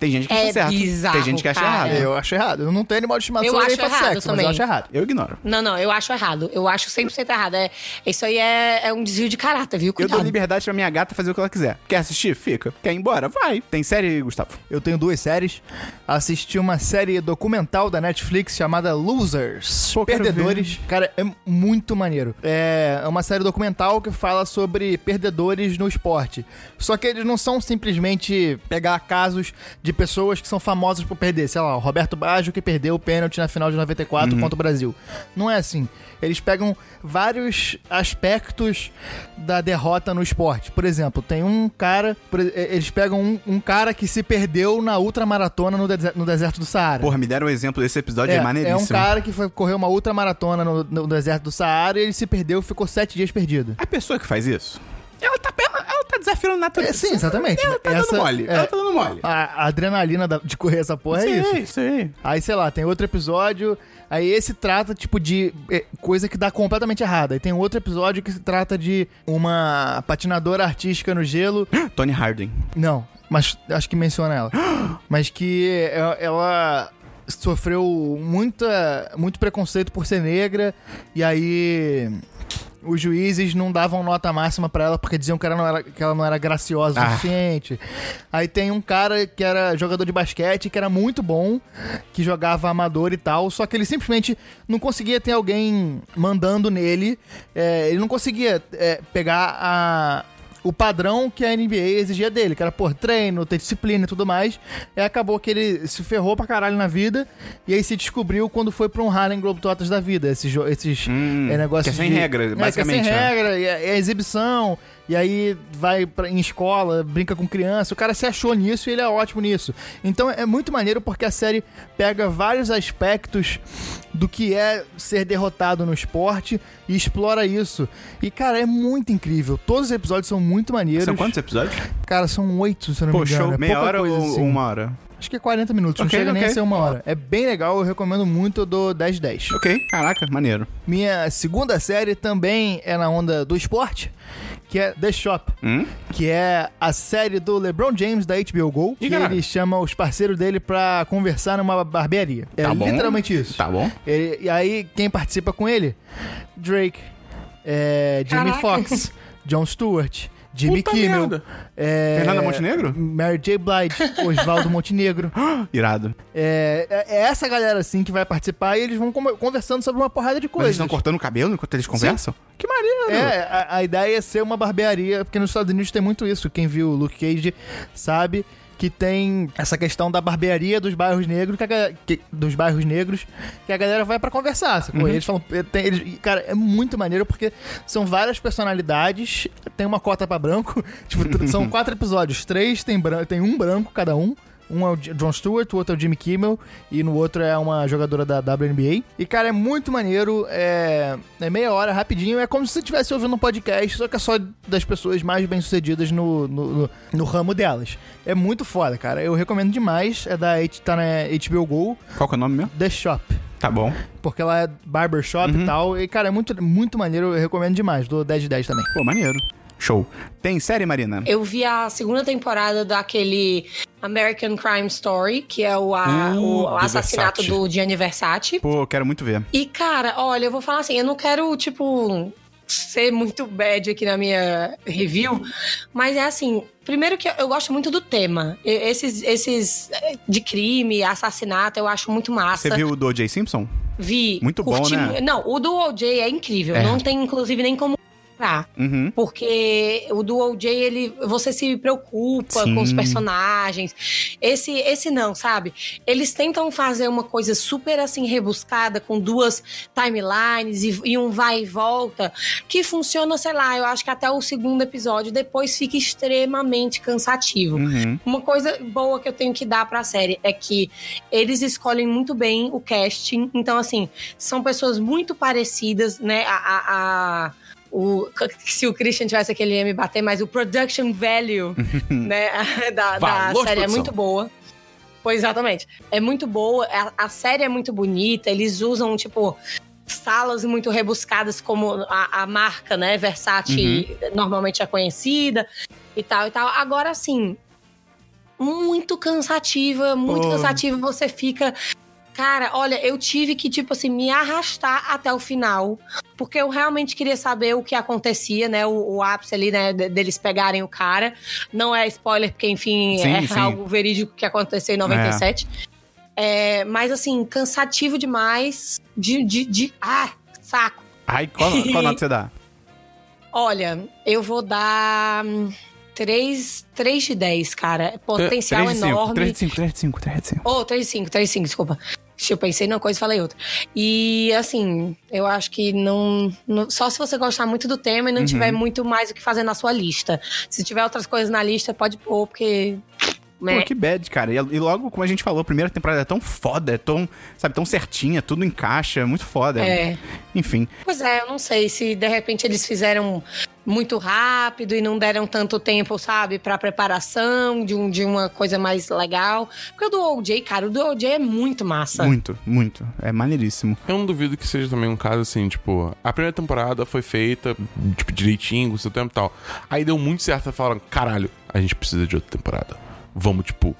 Tem gente que É acha certo. bizarro, Tem gente que acha cara. errado. Eu acho errado. Eu não tenho animal de estimação, Eu nem acho errado sexo, mas também. eu acho errado. Eu ignoro. Não, não, eu acho errado. Eu acho 100% errado. É, isso aí é, é um desvio de caráter, viu? Eu dou Cuidado. liberdade pra minha gata fazer o que ela quiser. Quer assistir? Fica. Quer ir embora? Vai. Tem série, Gustavo? Eu tenho duas séries. Assisti uma série documental da Netflix chamada Losers. Pô, Perdedores. Cara, é muito maneiro. É uma série documental que fala sobre perdedores no esporte. Só que eles não são simplesmente pegar casos de pessoas que são famosas por perder. Sei lá, o Roberto Baggio que perdeu o pênalti na final de 94 contra o Brasil. Não é assim. Eles pegam vários aspectos da derrota no esporte. Por exemplo, tem um cara. Eles pegam um, um cara que se perdeu na ultramaratona no, no deserto do Saara. Porra, me deram um exemplo desse episódio, é, É, é maneiríssimo. um cara que foi correr uma ultramaratona no, no deserto do Saara e ele se perdeu e ficou sete dias perdido. A pessoa que faz isso, ela tá, ela, ela tá desafiando a natureza. É, sim, exatamente. Ela tá Essa- dando mole. é. Ela tá dando mole. A, a adrenalina da- de correr essa porra é isso. Sim, sim. Aí, sei lá, tem outro episódio. Aí esse trata, tipo, de é, coisa que dá completamente errada. Aí tem outro episódio que se trata de uma patinadora artística no gelo. [gasps] Tony Harding. Não, mas acho que menciona ela. [gasps] mas que é- ela sofreu muita, muito preconceito por ser negra. E aí. Os juízes não davam nota máxima pra ela porque diziam que ela não era, que ela não era graciosa o Ah. suficiente. Aí tem um cara que era jogador de basquete, que era muito bom, que jogava amador e tal, só que ele simplesmente não conseguia ter alguém mandando nele. é, ele não conseguia é, pegar a, o padrão que a NBA exigia dele, que era, pô, treino, ter disciplina e tudo mais. E acabou que ele se ferrou pra caralho na vida, e aí se descobriu quando foi pra um Harlem Globetrotters da vida, esses, esses Hum, é, negócios que é sem de- regra, É, que basicamente, É sem né? regra, é, é exibição, e aí vai pra, em escola, brinca com criança, o cara se achou nisso e ele é ótimo nisso. Então é muito maneiro porque a série pega vários aspectos do que é ser derrotado no esporte e explora isso. E, cara, é muito incrível. Todos os episódios são muito maneiros. São quantos episódios? Cara, são oito, se eu não Pô, me engano. show. É Meia hora ou assim. uma hora? Acho que é 40 minutos, Ok, não chega nem ok. a ser uma hora. É bem legal, eu recomendo muito, eu dou 10 10. Ok, caraca, maneiro. Minha segunda série também é na onda do esporte, que é The Shop, Hum? que é a série do LeBron James da HBO Go, que caraca. ele chama os parceiros dele pra conversar numa barbearia. É Tá bom. literalmente isso. Tá bom. Ele- e aí, quem participa com ele? Drake, é, Jamie Caraca. Foxx, [laughs] Jon Stewart, Jimmy Puta Kimmel, merda. é, Fernanda Montenegro? Mary J. Blige, Oswaldo [laughs] Montenegro. Irado. É, é- é essa galera, assim, que vai participar e eles vão conversando sobre uma porrada de Mas eles coisas. estão cortando o cabelo enquanto eles conversam? Que maneiro! É, a, a ideia é ser uma barbearia, porque nos Estados Unidos tem muito isso. Quem viu o Luke Cage sabe que tem essa questão da barbearia dos bairros negros, que a que- dos bairros negros, que a galera vai pra conversar. sacou? E Eles falam, é, tem- eles- cara, é muito maneiro porque são várias personalidades, tem uma cota pra branco, [laughs] tipo, são [laughs] quatro episódios, três tem, bran- tem um branco cada um. Um é o J- Jon Stewart, o outro é o Jimmy Kimmel e no outro é uma jogadora da WNBA. E, cara, é muito maneiro, é, é meia hora, rapidinho. É como se você estivesse ouvindo um podcast, só que é só das pessoas mais bem-sucedidas no, no, no- no ramo delas. É muito foda, cara. Eu recomendo demais. É da tá na HBO Go, Qual que é o nome mesmo? The Shop. Tá bom. Porque ela é barbershop e tal. E, cara, é muito, muito maneiro. Eu recomendo demais. Dou 10 de 10 também. Pô, maneiro. Show. Tem série, Marina? Eu vi a segunda temporada daquele American Crime Story, que é o, a- Uh, o do assassinato Versace. do Gianni Versace. Pô, quero muito ver. E, cara, olha, eu vou falar assim, eu não quero, tipo, ser muito bad aqui na minha review, mas é assim, primeiro que eu gosto muito do tema. Esses, esses eh, de crime, assassinato, eu acho muito massa. Você viu o do O.J. Simpson? Vi. Muito bom, curti né? mu- Não, o do OJ é incrível. É. Não tem, inclusive, nem como Uhum. Porque o do OJ, ele, você se preocupa Sim. com os personagens. Esse, esse não, sabe? Eles tentam fazer uma coisa super assim rebuscada, com duas timelines e, e um vai e volta, que funciona, sei lá, eu acho que até o segundo episódio, depois fica extremamente cansativo. Uhum. Uma coisa boa que eu tenho que dar pra série é que eles escolhem muito bem o casting. Então, assim, são pessoas muito parecidas, né? A. a- a- o, [laughs] se o Christian tivesse aquele me bater, mas o production value [laughs] né, [laughs] da, da série é muito boa. Pois exatamente. É muito boa, a, a série é muito bonita, eles usam, tipo, salas muito rebuscadas, como a, a marca, né, Versace, normalmente é conhecida e tal e tal. Agora, assim, muito cansativa, muito Pô. cansativa. Você fica. Cara, olha, eu tive que, tipo assim, me arrastar até o final, porque eu realmente queria saber o que acontecia, né? O, o ápice ali, né? de- Deles pegarem o cara. Não é spoiler, porque, enfim, Sim, é sim. algo verídico que aconteceu em 97. É, mas, assim, cansativo demais. De. de, de ah, saco. Ai, qual, qual nota você dá? [laughs] Olha, eu vou dar. hum, 3, 3 de 10, cara. Potencial 3 de 5, enorme. 3 de 5, 3 de 5, 3 de 5. Oh, 3 de 5, 3 de 5, desculpa. Eu pensei numa coisa e falei outra. E, assim, eu acho que não, não- Só se você gostar muito do tema e não tiver muito mais o que fazer na sua lista. Se tiver outras coisas na lista, pode pôr, porque. né? Pô, que bad, cara. E, e logo, como a gente falou, a primeira temporada é tão foda, é tão, sabe, tão certinha, tudo encaixa, é muito foda. É. Enfim. Pois é, eu não sei se de repente eles fizeram muito rápido e não deram tanto tempo, sabe, pra preparação de, um, de uma coisa mais legal. Porque o do OJ, cara, o do OJ é muito massa. Muito, muito. É maneiríssimo. Eu não duvido que seja também um caso assim, tipo, a primeira temporada foi feita, tipo, direitinho, com seu tempo e tal. Aí deu muito certo, e falaram, caralho, a gente precisa de outra temporada. Vamos, tipo,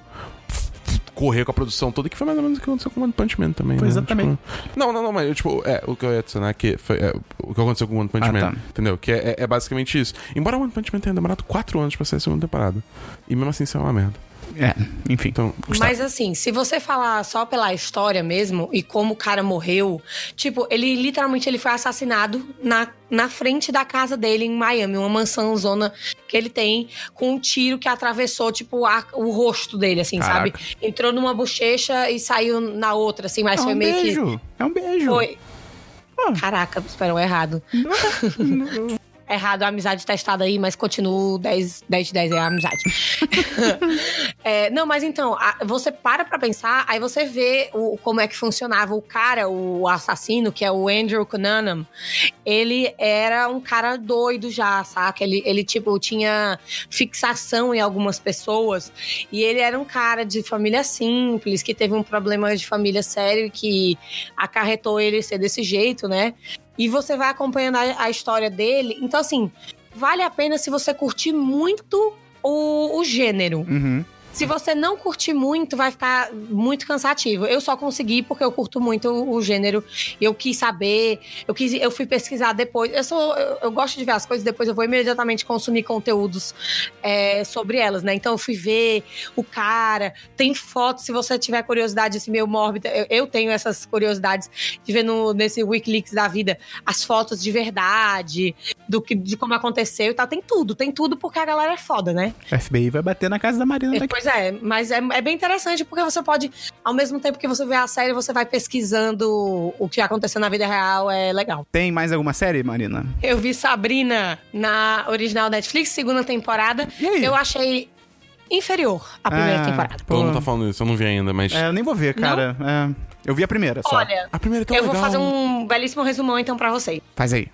correr com a produção toda, que foi mais ou menos o que aconteceu com o One Punch Man também, Foi né? exatamente. Tipo, não, não, não, mas, tipo, é, o que eu ia adicionar aqui foi é, o que aconteceu com o One Punch Ah, Man, tá. entendeu? Que é, é- é basicamente isso. Embora o One Punch Man tenha demorado 4 anos pra sair a segunda temporada. E mesmo assim, isso é uma merda. É, enfim. Então, Mas assim, se você falar só pela história mesmo e como o cara morreu, tipo, ele literalmente ele foi assassinado na, na frente da casa dele em Miami, uma mansão zona que ele tem, com um tiro que atravessou, tipo, a- o rosto dele, assim, Caraca. sabe? Entrou numa bochecha e saiu na outra, assim, mas é foi um meio que. beijo. É um beijo. Foi. Ah. Caraca, esperou errado. [laughs] errado a amizade testada aí, mas continuo 10, 10 de 10 é a amizade. [laughs] É, não, mas então, você para pra pensar, aí você vê o, como é que funcionava. O cara, o assassino, que é o Andrew Cunanan, ele era um cara doido já, saca? Ele, ele, tipo, tinha fixação em algumas pessoas. E ele era um cara de família simples, que teve um problema de família sério que acarretou ele ser desse jeito, né? E você vai acompanhando a, a história dele. Então, assim, vale a pena se você curtir muito o, o gênero. Uhum. Se você não curtir muito, vai ficar muito cansativo. Eu só consegui porque eu curto muito o, gênero. Eu quis saber, eu quis, eu fui pesquisar depois. Eu sou, eu, eu gosto de ver as coisas, depois eu vou imediatamente consumir conteúdos é, sobre elas, né? Então eu fui ver o cara, tem fotos, se você tiver curiosidade, assim, meio mórbida, eu, eu tenho essas curiosidades de ver no, nesse Wikileaks da vida as fotos de verdade, do que, de como aconteceu e tal. Tem tudo, tem tudo porque a galera é foda, né? O FBI vai bater na casa da Marina É, daqui. Pois é, mas é, é bem interessante porque você pode, ao mesmo tempo que você vê a série, você vai pesquisando o que aconteceu na vida real, é legal. Tem mais alguma série, Marina? Eu vi Sabrina na original Netflix, segunda temporada. E aí? Eu achei inferior à primeira Ah, temporada. pô. Todo mundo tá falando isso, eu não vi ainda, mas. É, eu nem vou ver, cara. É, eu vi a primeira só. Olha, A primeira é tão eu vou legal. fazer um belíssimo resumão então pra vocês. Faz aí.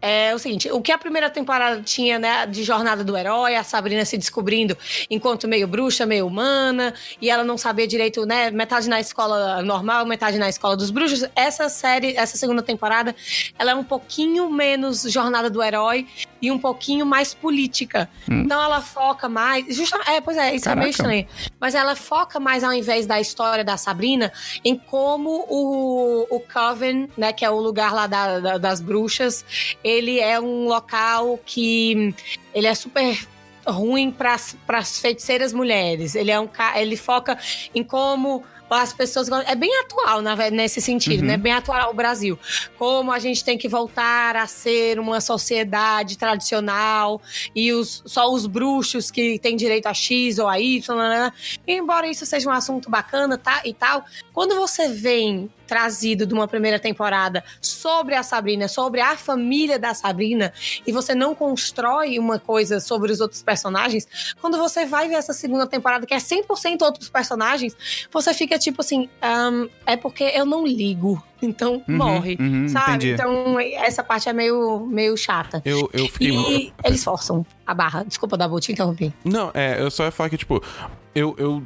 É o seguinte, o que a primeira temporada tinha, né, de jornada do herói, a Sabrina se descobrindo enquanto meio bruxa, meio humana, e ela não sabia direito, né, metade na escola normal, metade na escola dos bruxos. Essa série, essa segunda temporada, ela é um pouquinho menos jornada do herói e um pouquinho mais política. Então ela foca mais, justa, é, pois é, isso é meio Caraca. estranho. Mas ela foca mais ao invés da história da Sabrina em como o, o Coven, né, que é o lugar lá da- da- das bruxas, ele é um local que ele é super ruim para as feiticeiras mulheres. Ele é um ele foca em como as pessoas gostam- é bem atual na nesse sentido, né? Bem atual o Brasil. Como a gente tem que voltar a ser uma sociedade tradicional e os, só os bruxos que têm direito a X ou a Y, né? E embora isso seja um assunto bacana tá, e tal, quando você vem trazido de uma primeira temporada sobre a Sabrina, sobre a família da Sabrina, e você não constrói uma coisa sobre os outros personagens, quando você vai ver essa segunda temporada, que é 100% outros personagens, você fica tipo assim, "Ahn, é porque eu não ligo, [laughs] então Uhum, morre, uhum, sabe? entendi. Então essa parte é meio, meio chata. Eu, eu fiquei. E eles forçam a barra. Desculpa, Dabu, te interrompi. Não, é, eu só ia falar que, tipo, eu, eu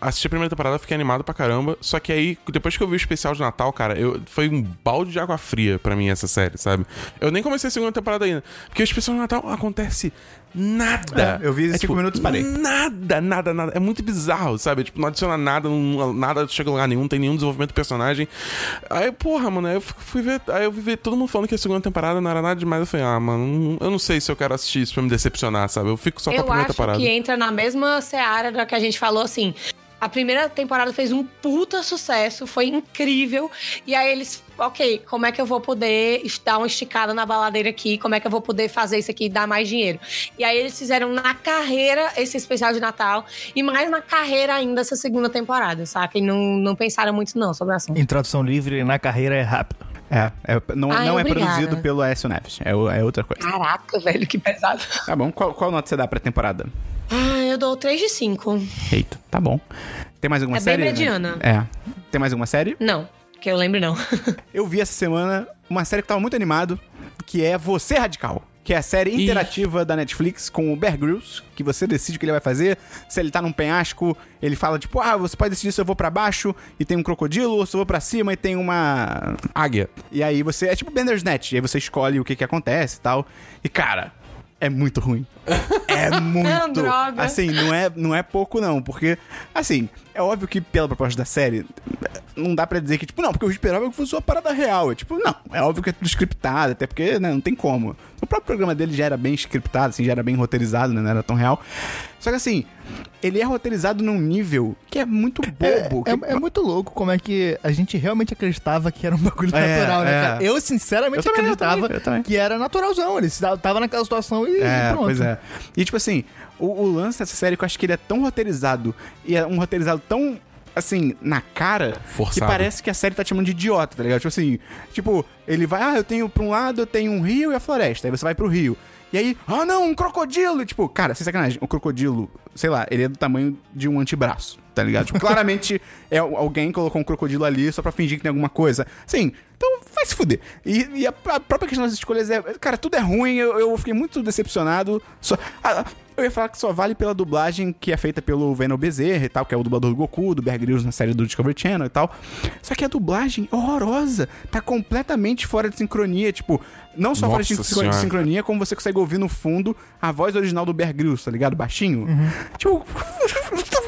assisti a primeira temporada, fiquei animado pra caramba. Só que aí, depois que eu vi o especial de Natal, cara, eu, foi um balde de água fria pra mim essa série, sabe? Eu nem comecei a segunda temporada ainda. Porque o especial de Natal acontece nada. É, eu vi cinco minutos e parei. Nada, nada, nada. É muito bizarro, sabe? Tipo, não adiciona nada, não- nada chega a lugar nenhum, não tem nenhum desenvolvimento do personagem. Aí, porra, mano, aí eu fui ver. Aí eu vi ver todo mundo falando que a segunda temporada não era nada demais. Eu falei, ah, mano, eu não sei se eu quero assistir isso pra me decepcionar, sabe? Eu fico só com a eu primeira acho temporada. que entra na mesma seara da que a gente falou assim. A primeira temporada fez um puta sucesso, foi incrível. E aí eles, ok, como é que eu vou poder dar uma esticada na baladeira aqui? Como é que eu vou poder fazer isso aqui e dar mais dinheiro? E aí eles fizeram na carreira esse especial de Natal e mais na carreira ainda essa segunda temporada, saca? E não, não pensaram muito não sobre o assunto. Em tradução livre, na carreira é rápido. É, é- não, Ai, não é obrigada. produzido pelo Aécio Neves. É, é outra coisa. Caraca, velho, que pesado. Tá bom. Qual, qual nota você dá pra temporada? Ah, eu dou 3 de 5. Eita, tá bom. Tem mais alguma É bem série? mediana. É. Tem mais alguma série? Não, que eu lembro não. [laughs] Eu vi essa semana uma série que tava muito animado, que é Você Radical. Que é a série Ih. interativa da Netflix com o Bear Grylls, que você decide o que ele vai fazer. Se ele tá num penhasco, ele fala tipo, ah, você pode decidir se eu vou pra baixo e tem um crocodilo, ou se eu vou pra cima e tem uma águia. E aí você, é tipo Bandersnatch, e aí você escolhe o que que acontece e tal. E cara, é muito ruim. [laughs] É muito. Droga. Assim, não é, não é pouco, não. Porque, assim, é óbvio que pela proposta da série, não dá pra dizer que, tipo, não, porque eu esperava que fosse uma parada real. É tipo, não, é óbvio que é tudo scriptado, até porque, né, não tem como. O próprio programa dele já era bem scriptado, assim, já era bem roteirizado, né, não era tão real. Só que, assim, ele é roteirizado num nível que é muito bobo. que- É, é muito louco como é que a gente realmente acreditava que era um bagulho É, natural, né, é. cara? Eu, sinceramente, Eu também, eu acreditava também, eu também. que era naturalzão. Ele tava naquela situação e É, pronto. pois é. E tipo assim, o, o lance dessa série que eu acho que ele é tão roteirizado e é um roteirizado tão assim, na cara, Forçado. que parece que a série tá te chamando de idiota, tá ligado? Tipo assim, tipo, ele vai, ah, eu tenho pra um lado, eu tenho um rio e a floresta. Aí você vai pro rio. E aí, ah não, um crocodilo! E, tipo, cara, sem sacanagem, o crocodilo, sei lá, ele é do tamanho de um antebraço, tá ligado? Tipo, claramente [laughs] é, alguém colocou um crocodilo ali só pra fingir que tem alguma coisa. Sim, então vai se fuder. E, e a, a própria questão das escolhas é. Cara, tudo é ruim, eu, eu fiquei muito decepcionado. Só, ah, eu ia falar que só vale pela dublagem que é feita pelo Venom Bezerra e tal, que é o dublador do Goku, do Bear Grylls na série do Discovery Channel e tal. Só que a dublagem é horrorosa. Tá completamente fora de sincronia. Tipo, não só fora de Nossa sincro- de Senhora. sincronia, como você consegue ouvir no fundo a voz original do Bear Grylls, tá ligado? Baixinho. Tipo. [laughs]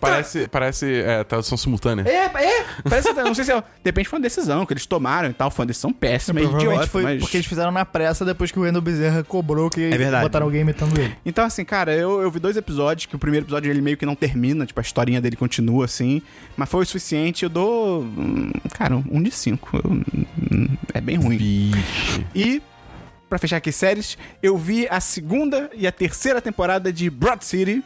Parece, parece é, tradução simultânea. É, é. Parece não sei se é. De repente foi uma decisão que eles tomaram e tal. Foi uma decisão péssima e Provavelmente idiota, foi mas... porque eles fizeram na pressa depois que o Wendell Bezerra cobrou que É verdade. botaram alguém imitando ele. Então, assim, cara, eu, eu vi dois episódios, que o primeiro episódio ele meio que não termina, tipo, a historinha dele continua assim, mas foi o suficiente, eu dou, hum, cara, um de cinco. Eu, hum, é bem ruim. Vixe. E, pra fechar aqui séries, eu vi a segunda e a terceira temporada de Broad City,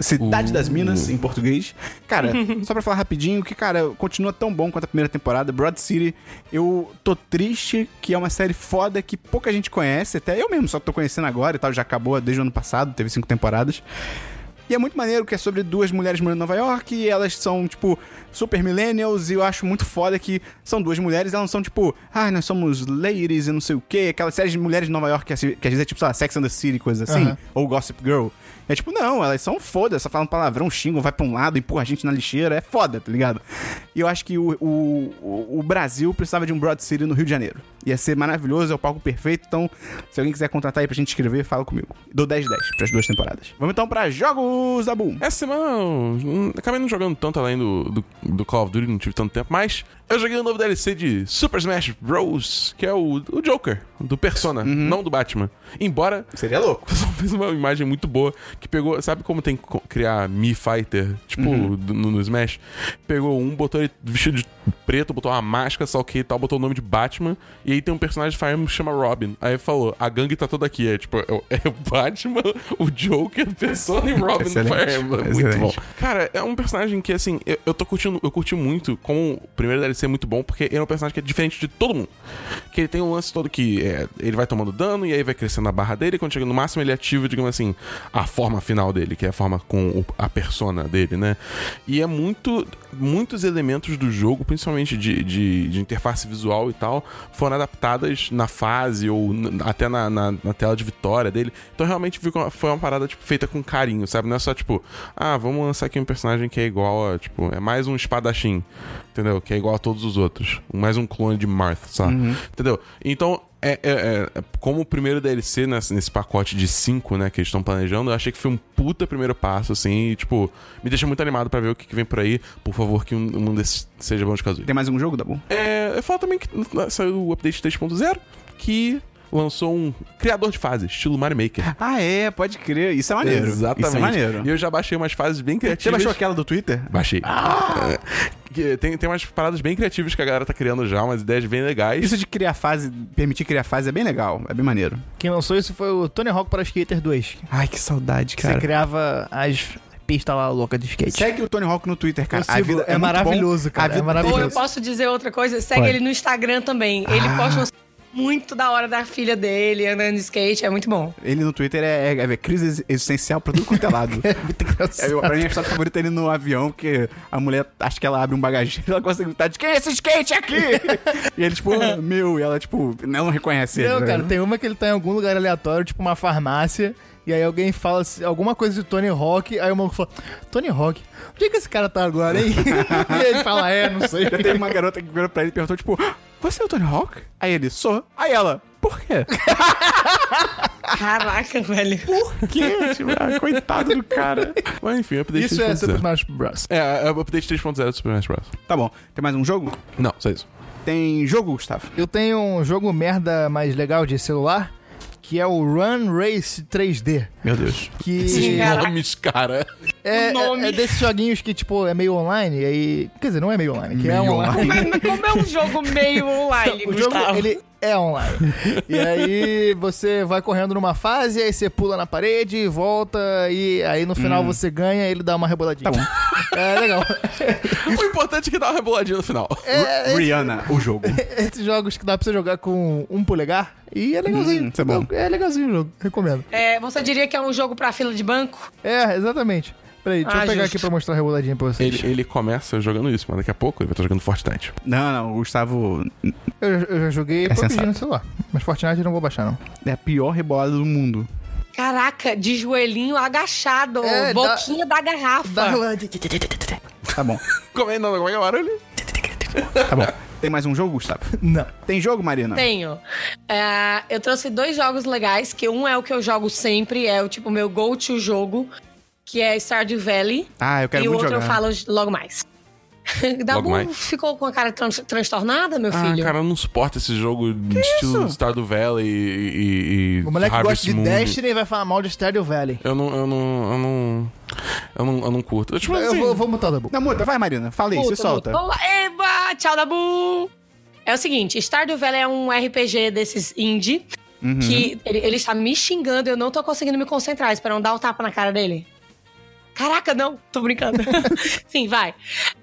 Cidade Uh. das Minas, em português. Cara, [laughs] só pra falar rapidinho, que, cara, continua tão bom quanto a primeira temporada. Broad City, eu tô triste que é uma série foda que pouca gente conhece, até eu mesmo só tô conhecendo agora e tal, já acabou desde o ano passado, teve cinco temporadas. E é muito maneiro que é sobre duas mulheres morando em Nova York e elas são, tipo, super millennials e eu acho muito foda que são duas mulheres, elas não são, tipo, ah, nós somos ladies e não sei o quê, aquelas séries de mulheres de Nova York que, que às vezes é tipo, sei lá, Sex and the City, coisa assim, ou Gossip Girl. É tipo, não, elas são foda, só falam palavrão, xingam, vai pra um lado, empurra a gente na lixeira, é foda, tá ligado? E eu acho que o, o, o- Brasil precisava de um Broad City no Rio de Janeiro. Ia ser maravilhoso, é o palco perfeito, então se alguém quiser contratar aí pra gente escrever, fala comigo. Dou 10-10 pras duas temporadas. Vamos então pra Jogos da Boom. Essa semana eu acabei não jogando tanto além do, do, do Call of Duty, não tive tanto tempo, mas eu joguei o novo DLC de Super Smash Bros, que é o, o Joker, do Persona, não do Batman. Embora Seria louco. [laughs] fez uma imagem muito boa que pegou. Sabe como tem que criar Mi Fighter? Tipo, do- no, no Smash? Pegou um, botou ele vestido de preto, botou uma máscara, só que e tal, botou o nome de Batman. E aí tem um personagem de Fire Emblem que chama Robin. Aí falou: a gangue tá toda aqui. É tipo, é, o- é o Batman, [laughs] o Joker, Persona e Robin do. Fire Emblem. Muito Excelente. bom. Cara, é um personagem que, assim, eu, eu tô curtindo, eu curti muito, como o primeiro DLC é muito bom, porque ele é um personagem que é diferente de todo mundo. Que ele tem um lance todo que é, ele vai tomando dano e aí vai crescendo a barra dele, e quando chega no máximo ele ativa, digamos assim, a forma final dele, que é a forma com o- a persona dele, né? E é muito. Muitos elementos do jogo, principalmente de, de, de interface visual e tal, foram adaptadas na fase ou até na, na, na tela de vitória dele. Então realmente foi uma parada tipo, feita com carinho, sabe? Não é só tipo, ah, vamos lançar aqui um personagem que é igual a. Tipo, é mais um espadachim, entendeu? Que é igual a todos os outros. Mais um clone de Marth, sabe? Entendeu? Então, é, é- é- como o primeiro DLC nesse, nesse pacote de cinco, né, que eles estão planejando, eu achei que foi um puta primeiro passo, assim, e, tipo, me deixa muito animado pra ver o que, que vem por aí. Por favor, que um, um desses seja bom de Kazooie. Tem mais um jogo, Dabu? É, eu falo também que saiu o update 3.0, que lançou um criador de fases, estilo Mario Maker. Ah, é, pode crer. Isso é maneiro. Exatamente. Isso é maneiro. E eu já baixei umas fases bem Você criativas. baixou aquela do Twitter? Baixei. É, que tem, tem umas paradas bem criativas que a galera tá criando já, umas ideias bem legais. Isso de criar fase, permitir criar fase é bem legal, é bem maneiro. Quem lançou isso foi o Tony Hawk para Skater 2. Ai, que saudade, cara. você criava as pistas lá loucas de skate. Segue o Tony Hawk no Twitter, cara. Eu sigo, é muito maravilhoso, bom. cara, A vida é maravilhoso. Ou eu posso dizer outra coisa? Segue Pode. ele no Instagram também. Ele Ah. posta uns muito da hora da filha dele andando de skate, é muito bom. Ele no Twitter é, é, é crise existencial pra tudo quanto é lado. [laughs] É muito engraçado. É, pra mim, a história favorita é ele no avião, porque a mulher, acho que ela abre um bagageiro e ela de gritar de quem é esse skate aqui? [laughs] e ele, tipo, meu, e ela, tipo, não reconhece ele. Não, né? cara, tem uma que ele tá em algum lugar aleatório, tipo uma farmácia, e aí alguém fala assim, alguma coisa de Tony Hawk, aí o maluco fala, Tony Hawk, onde é que esse cara tá agora, hein? [laughs] e ele fala, é, não sei. Já teve uma garota que virou pra ele e perguntou, tipo, você é o Tony Hawk? Aí ele, sou. Aí ela, por quê? [laughs] Caraca, velho. Por quê? Tipo, ah, coitado do cara. Mas enfim, update Isso é 3.0. Super Smash Bros. É, é o update 3.0 do Super Smash Bros. Tá bom, tem mais um jogo? Não, só isso. Tem jogo, Gustavo? Eu tenho um jogo merda mais legal de celular, que é o Run Race 3D. Meu Deus. Que Esses [laughs] nomes, cara. é, O nome. é, é desses joguinhos que, tipo, é meio online, e aí... Quer dizer, não é meio online, que é Meio online. Mas, mas como é um jogo meio [laughs] online, o jogo, ele é online. e aí você vai correndo numa fase, aí você pula na parede, volta, e aí no final você ganha ele dá uma reboladinha. Tá bom. É legal. [laughs] o importante é que dá uma reboladinha no final. É, Rihanna, o jogo. [laughs] esses jogos que dá pra você jogar com um polegar, e é legalzinho. Hum, é bom. É legalzinho o jogo, recomendo. É, você diria que é um jogo pra fila de banco? É, exatamente. Peraí, deixa Ah, eu pegar justo. aqui pra mostrar a reboladinha pra vocês. Ele, ele começa jogando isso, mas daqui a pouco ele vai estar jogando Fortnite. Não, não, o Gustavo Eu, eu já joguei É PUBG no celular, mas Fortnite eu não vou baixar, não. é a pior rebolada do mundo. Caraca, de joelhinho agachado, É, boquinha da garrafa. Tá bom, [laughs] Como é, não, como é que é o barulho? tá bom. Tem mais um jogo, Gustavo? Não. Tem jogo, Marina? Tenho. É, eu trouxe dois jogos legais, que um é o que eu jogo sempre, é o tipo meu go-to jogo, que é Stardew Valley. Ah, eu quero e o muito outro jogar. eu falo logo mais. [laughs] Dabu ficou com a cara tran- transtornada, meu Ah, filho? cara, eu não suporto esse jogo de estilo isso? Stardew Valley e, e, e O moleque Harvest gosta de Moon. Destiny e vai falar mal de Stardew Valley. Eu não, eu não, eu não, eu não, eu não curto. Eu, tipo, Eu assim, vou, vou mutar o Dabu. Não, muda, vai, Marina. Fala aí, se solta. lá. Eba! Tchau, Dabu! É o seguinte, Stardew Valley é um RPG desses indie Uhum. que ele, ele está me xingando e eu não tô conseguindo me concentrar, esperando dar um tapa na cara dele. Caraca, não, tô brincando. [laughs] Sim, vai.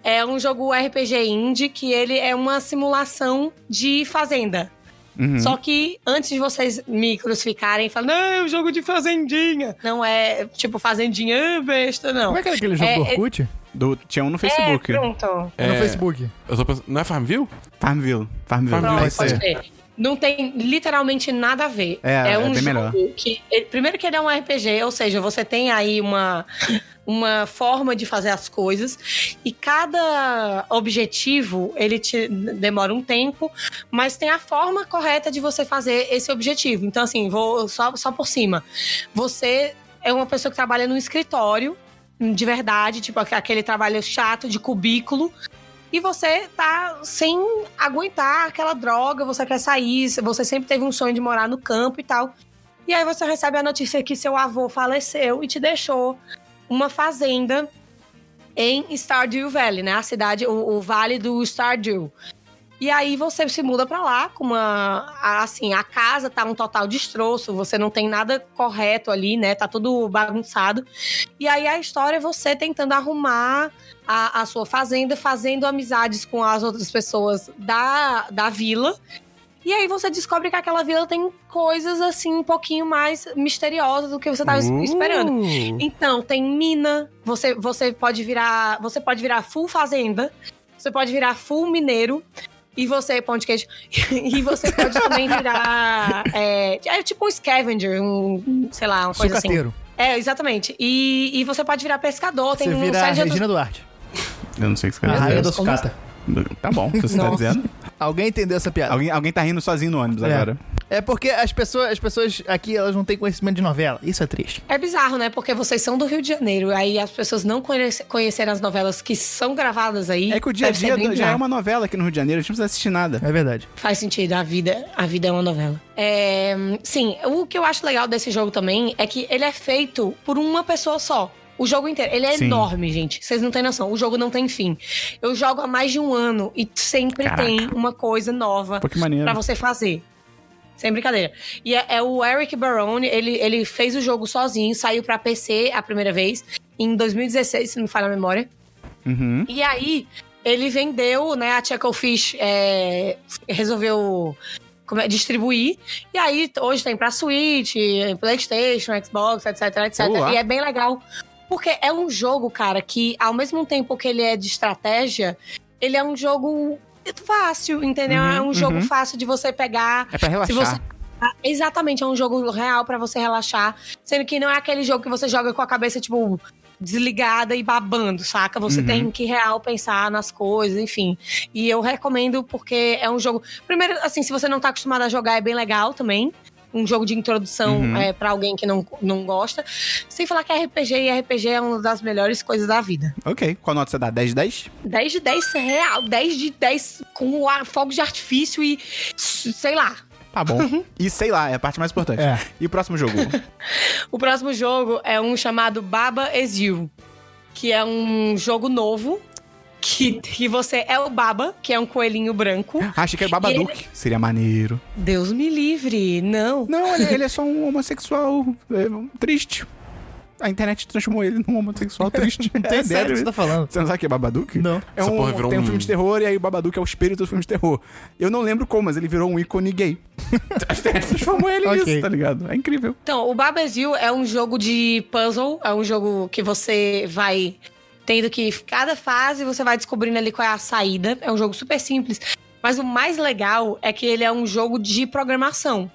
É um jogo RPG indie que ele é uma simulação de fazenda. Uhum. Só que antes de vocês me crucificarem e falarem, não, é um jogo de fazendinha. Não é tipo fazendinha besta, não. Como é que era aquele jogo É, do é- Orkut? Do- tinha um no Facebook. É, pronto. É... No É. Facebook. eu tô pensando, não é Farmville? Farmville. Farmville. Farmville. Pronto, pode ser. Não tem literalmente nada a ver. É, é um bem jogo melhor. que. ele- primeiro que ele é um RPG, ou seja, você tem aí uma, uma forma de fazer as coisas. E cada objetivo, ele te demora um tempo, mas tem a forma correta de você fazer esse objetivo. Então, assim, vou só, só por cima. Você é uma pessoa que trabalha num escritório. De verdade, tipo aqu- aquele trabalho chato de cubículo, e você tá sem aguentar aquela droga, você quer sair, você sempre teve um sonho de morar no campo e tal. E aí você recebe a notícia que seu avô faleceu e te deixou uma fazenda em Stardew Valley, né? A cidade, o, o vale do Stardew. E aí você se muda pra lá com uma. Assim, a casa tá um total destroço, você não tem nada correto ali, né? Tá tudo bagunçado. E aí a história é você tentando arrumar a, a sua fazenda, fazendo amizades com as outras pessoas da, da vila. E aí você descobre que aquela vila tem coisas assim um pouquinho mais misteriosas do que você tava Uh. esperando. Então, tem mina, você, você pode virar. Você pode virar full fazenda, você pode virar full mineiro. E você, pão de queijo. [laughs] e você pode também virar. É, é tipo um scavenger, um. Sei lá, uma coisa assim. Sucateiro. É, exatamente. E, e você pode virar pescador, tem Você um vira a série de outros- Regina Duarte. Eu não sei o que você A quer rainha dizer. da sucata. Tá bom, se você tá dizendo. Alguém entendeu essa piada? Alguém, alguém tá rindo sozinho no ônibus É. agora. É porque as pessoas, as pessoas aqui, elas não têm conhecimento de novela. Isso é triste. É bizarro, né? Porque vocês são do Rio de Janeiro. Aí as pessoas não conhece, conheceram as novelas que são gravadas aí. É que o dia a dia bem já é uma novela aqui no Rio de Janeiro, a gente não precisa assistir nada. É verdade. Faz sentido, a vida, a vida é uma novela. É, sim, o que eu acho legal desse jogo também é que ele é feito por uma pessoa só. O jogo inteiro. Ele é Sim. enorme, gente. Vocês não têm noção. O jogo não tem fim. Eu jogo há mais de um ano e sempre Caraca. tem uma coisa nova pra você fazer. Sem brincadeira. E é, é o Eric Barone, ele, ele fez o jogo sozinho, saiu pra PC a primeira vez, em 2016, se não me falha a memória. Uhum. E aí, ele vendeu, né? A Chucklefish é, resolveu como é, distribuir. E aí, hoje tem pra Switch, PlayStation, Xbox, etc, etc. Olá. E é bem legal. Porque é um jogo, cara, que ao mesmo tempo que ele é de estratégia, ele é um jogo fácil, entendeu? Uhum, é um jogo uhum. fácil de você pegar. É pra relaxar. Exatamente, é um jogo real pra você relaxar. Sendo que não é aquele jogo que você joga com a cabeça, tipo, desligada e babando, saca? Você Uhum. tem que real pensar nas coisas, enfim. E eu recomendo porque é um jogo. Primeiro, assim, se você não tá acostumado a jogar, é bem legal também. Um jogo de introdução Uhum. é, para alguém que não, não gosta. Sem falar que RPG e RPG é uma das melhores coisas da vida. Ok, qual nota você dá? 10 de 10? 10 de 10 real, 10 de 10 com fogo de artifício e sei lá. Tá bom. e sei lá, é a parte mais importante. É. E o próximo jogo? [laughs] O próximo jogo é um chamado Baba Is You, que é um jogo novo. Que, que você é o Baba, que é um coelhinho branco. Achei que era Babadook. Seria maneiro. Deus me livre, não. Não, ele, ele é só [laughs] um homossexual é, triste. A internet transformou ele num homossexual triste. Não [laughs] tem É ideia. sério que você tá falando? Você não sabe o que é Babadook? Não. É Essa um, porra virou tem um um- filme de terror e aí o Babadook é o espírito do filme de terror. Eu não lembro como, mas ele virou um ícone gay. [laughs] A internet transformou ele Ok. nisso, tá ligado? É incrível. Então, o Baba Is You é um jogo de puzzle, é um jogo que você vai tendo que, cada fase, você vai descobrindo ali qual é a saída. É um jogo super simples. Mas o mais legal é que ele é um jogo de programação.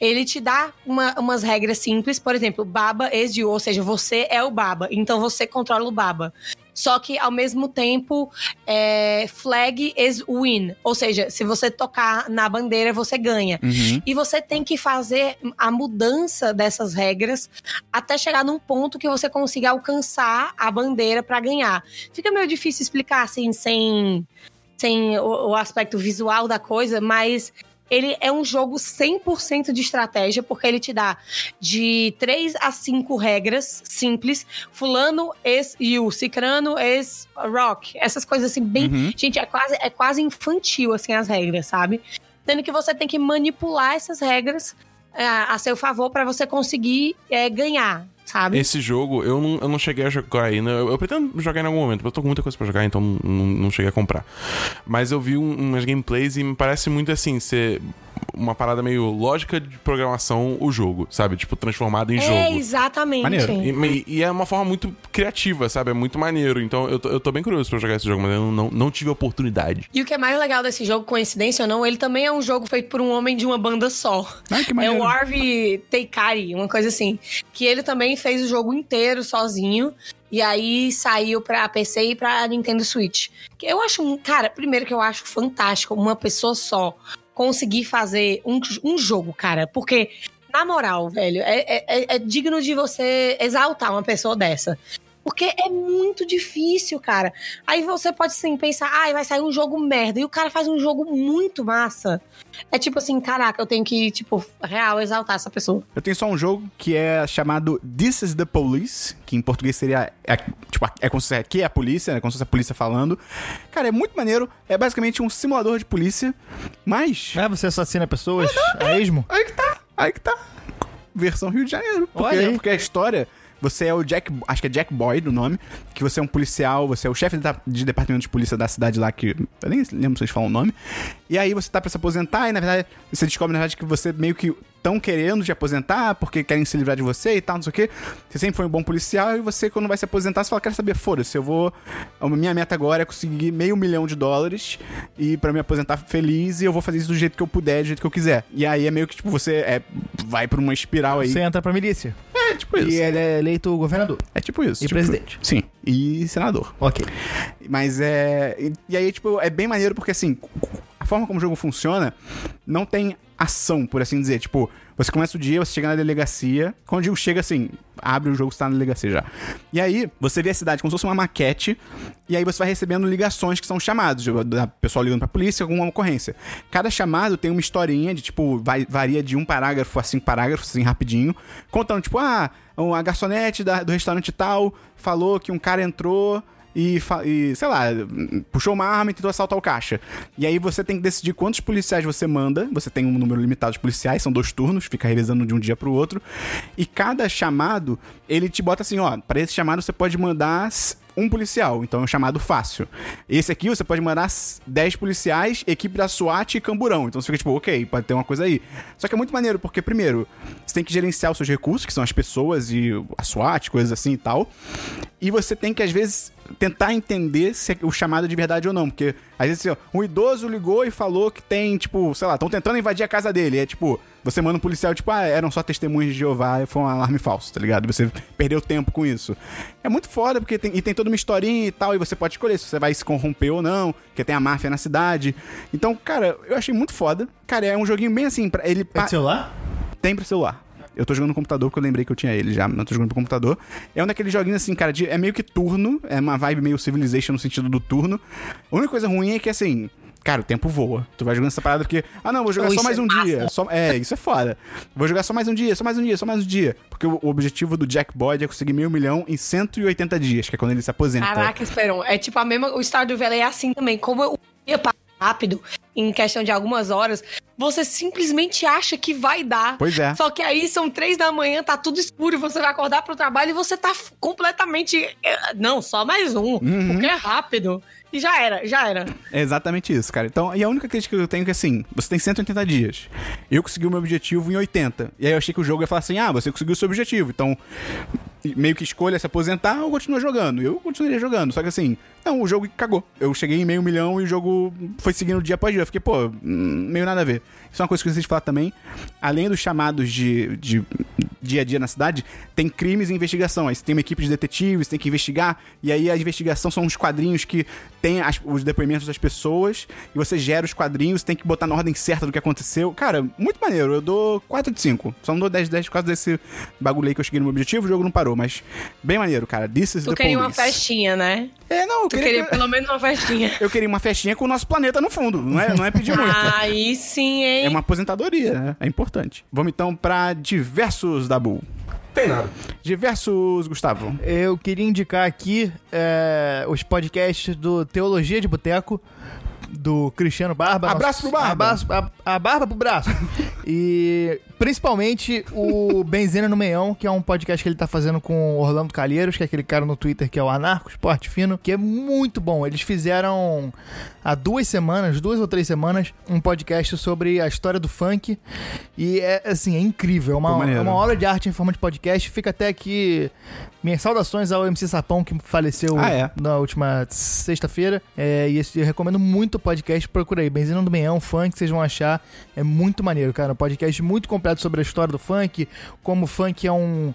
Ele te dá uma- umas regras simples, por exemplo, Baba you, ou seja, você é o Baba, então você controla o Baba. Só que ao mesmo tempo, é, flag is win. Ou seja, se você tocar na bandeira, você ganha. Uhum. E você tem que fazer a mudança dessas regras até chegar num ponto que você consiga alcançar a bandeira pra ganhar. Fica meio difícil explicar assim, sem, sem o, o aspecto visual da coisa, mas ele é um jogo 100% de estratégia, porque ele te dá de 3 a 5 regras simples. Fulano, ex you, Cicrano, ex rock. Essas coisas assim, bem. Uhum. Gente, é quase, é quase infantil, assim, as regras, sabe? Sendo que você tem que manipular essas regras é, a seu favor para você conseguir é, ganhar, sabe? Esse jogo, eu não, eu não cheguei a jogar ainda. Eu, eu pretendo jogar em algum momento, mas eu tô com muita coisa pra jogar, então não, não cheguei a comprar. Mas eu vi um- umas gameplays e me parece muito assim, ser uma parada meio lógica de programação o jogo, sabe? Tipo, transformado em é, jogo. exatamente. Maneiro. E, e é uma forma muito criativa, sabe? É muito maneiro. Então eu tô, eu tô bem curioso pra jogar esse jogo, mas eu não, não tive oportunidade. E o que é mais legal desse jogo, coincidência ou não, ele também é um jogo feito por um homem de uma banda só. Ai, que É maneiro. o Harvey Teikari, uma coisa assim. Que ele também fez o jogo inteiro sozinho. E aí saiu pra PC e pra Nintendo Switch. Que eu acho, um- cara, primeiro que eu acho fantástico uma pessoa só conseguir fazer um, um jogo, cara. Porque, na moral, velho, é, é- é- digno de você exaltar uma pessoa dessa. Porque é muito difícil, cara. Aí você pode sim pensar, ai, vai sair um jogo merda. E o cara faz um jogo muito massa. É tipo assim, caraca, eu tenho que, tipo, real, exaltar essa pessoa. Eu tenho só um jogo que é chamado This is the Police, que em português seria. É, tipo, é como se aqui é a polícia, né? Como se fosse a polícia falando. Cara, é muito maneiro. É basicamente um simulador de polícia. Mas. Ah, você assassina pessoas a esmo? Aí que tá. Aí que tá. Versão Rio de Janeiro. Porque, Olha aí. porque a história. Você é o Jack. Acho que é Jack Boyd o nome. Que você é um policial, você é o chefe de, de departamento de polícia da cidade lá, que. Eu nem lembro se vocês falam o nome. E aí você tá pra se aposentar, e na verdade você descobre, na verdade, que você meio que estão querendo te aposentar, porque querem se livrar de você e tal, não sei o quê. Você sempre foi um bom policial, e você, quando vai se aposentar, você fala, quero saber, foda-se, eu vou. A minha meta agora é conseguir meio milhão de dólares e pra me aposentar feliz, e eu vou fazer isso do jeito que eu puder, do jeito que eu quiser. E aí é meio que, tipo, você é, vai pra uma espiral aí. Você entra pra milícia. É tipo isso. E ele é eleito governador. É tipo isso. E tipo- presidente. Sim. E senador. Ok. Mas é. E, e aí, tipo, é bem maneiro porque assim, a forma como o jogo funciona não tem ação, por assim dizer. Tipo, você começa o dia, você chega na delegacia. Quando digo chega assim, abre o jogo, você tá na delegacia já. E aí, você vê a cidade como se fosse uma maquete. E aí você vai recebendo ligações que são chamados, tipo, da pessoa ligando pra polícia com uma ocorrência. Cada chamado tem uma historinha de, tipo, vai- varia de um parágrafo a cinco parágrafos, assim, rapidinho. Contando, tipo, ah, a garçonete da- do restaurante tal falou que um cara entrou e, e, sei lá, puxou uma arma e tentou assaltar o caixa. E aí você tem que decidir quantos policiais você manda. Você tem um número limitado de policiais, são dois turnos, fica revezando de um dia pro outro. E cada chamado, ele te bota assim, ó, para esse chamado você pode mandar um policial, então é um chamado fácil. Esse aqui você pode mandar s- 10 policiais, equipe da SWAT e camburão. Então você fica tipo, ok, pode ter uma coisa aí. Só que é muito maneiro, porque primeiro, você tem que gerenciar os seus recursos, que são as pessoas e a SWAT, coisas assim e tal. E você tem que, às vezes, tentar entender se é o chamado é de verdade ou não. Porque, às vezes, assim, ó, um idoso ligou e falou que tem, tipo, sei lá, estão tentando invadir a casa dele. É tipo, você manda um policial, tipo, ah, eram só testemunhas de Jeová, foi um alarme falso, tá ligado? Você perdeu tempo com isso. É muito foda, porque tem, e tem toda uma historinha e tal, e você pode escolher se você vai se corromper ou não, porque tem a máfia na cidade. Então, cara, eu achei muito foda. Cara, é um joguinho bem assim, pra ele... É pa- celular? tem pra celular. Eu tô jogando no computador porque eu lembrei que eu tinha ele já, mas não tô jogando pro computador. É um daqueles joguinhos assim, cara, de- é meio que turno, é uma vibe meio Civilization no sentido do turno. A única coisa ruim é que assim. Cara, o tempo voa. Tu vai jogando essa parada porque. Ah, não, vou jogar Oh, só mais é um massa. dia. Só, é, isso é foda. Vou jogar só mais um dia, só mais um dia, só mais um dia. Porque o, o objetivo do Jack Boyd é conseguir meio milhão em 180 dias, que é quando ele se aposenta. Caraca, Esperon. É tipo a mesma. O Stardew Valley é assim também. Como dia passa rápido, em questão de algumas horas, você simplesmente acha que vai dar. Pois é. Só que aí são três da manhã, tá tudo escuro, e você vai acordar pro trabalho e você tá completamente. eh, Não, só mais um. Uhum. Porque é rápido. E já era, já era. É exatamente isso, cara. Então, e a única crítica que eu tenho é que assim, você tem 180 dias. Eu consegui o meu objetivo em 80. E aí eu achei que o jogo ia falar assim: ah, você conseguiu o seu objetivo. Então, meio que escolha se aposentar ou continua jogando. Eu continuaria jogando. Só que assim, não, o jogo cagou. Eu cheguei em meio milhão e o jogo foi seguindo dia após dia. Eu fiquei, pô, meio nada a ver. Isso é uma coisa que vocês falar também. Além dos chamados de, de dia a dia na cidade, tem crimes e investigação. Aí você tem uma equipe de detetives, tem que investigar. E aí a investigação são uns quadrinhos que tem as- os depoimentos das pessoas. E você gera os quadrinhos, tem que botar na ordem certa do que aconteceu. Cara, muito maneiro. Eu dou 4 de 5. Só não dou 10 de 10 por causa desse bagulho aí que eu cheguei no meu objetivo. O jogo não parou, mas bem maneiro, cara. This is Tu the queria uma police. festinha, né? É, não, eu Tu queria, queria pelo menos uma festinha. [laughs] eu queria uma festinha com o nosso planeta no fundo. Não é, não é pedir muito. Aí sim, hein? É uma aposentadoria, né? É importante. Vamos então pra diversos da Bull. Tem nada. Diversos, Gustavo. Eu queria indicar aqui é, os podcasts do Teologia de Boteco, do Cristiano Barba. Abraço pro Barba. Abraço, a, a Barba pro braço. e principalmente o [laughs] Benzina no Meião, que é um podcast que ele tá fazendo com o Orlando Calheiros, que é aquele cara no Twitter que é o Anarco Esporte Fino, que é muito bom. Eles fizeram há duas semanas, duas ou três semanas, um podcast sobre a história do funk. E é assim, é incrível. É uma, é uma obra de arte em forma de podcast. Fica até aqui minhas saudações ao MC Sapão, que faleceu Ah, é? na última sexta-feira. É, e esse, eu recomendo muito podcast. Procura aí, Benzina do Meião, funk, vocês vão achar. É muito maneiro, cara. Um podcast muito completo sobre a história do funk, como o funk é um,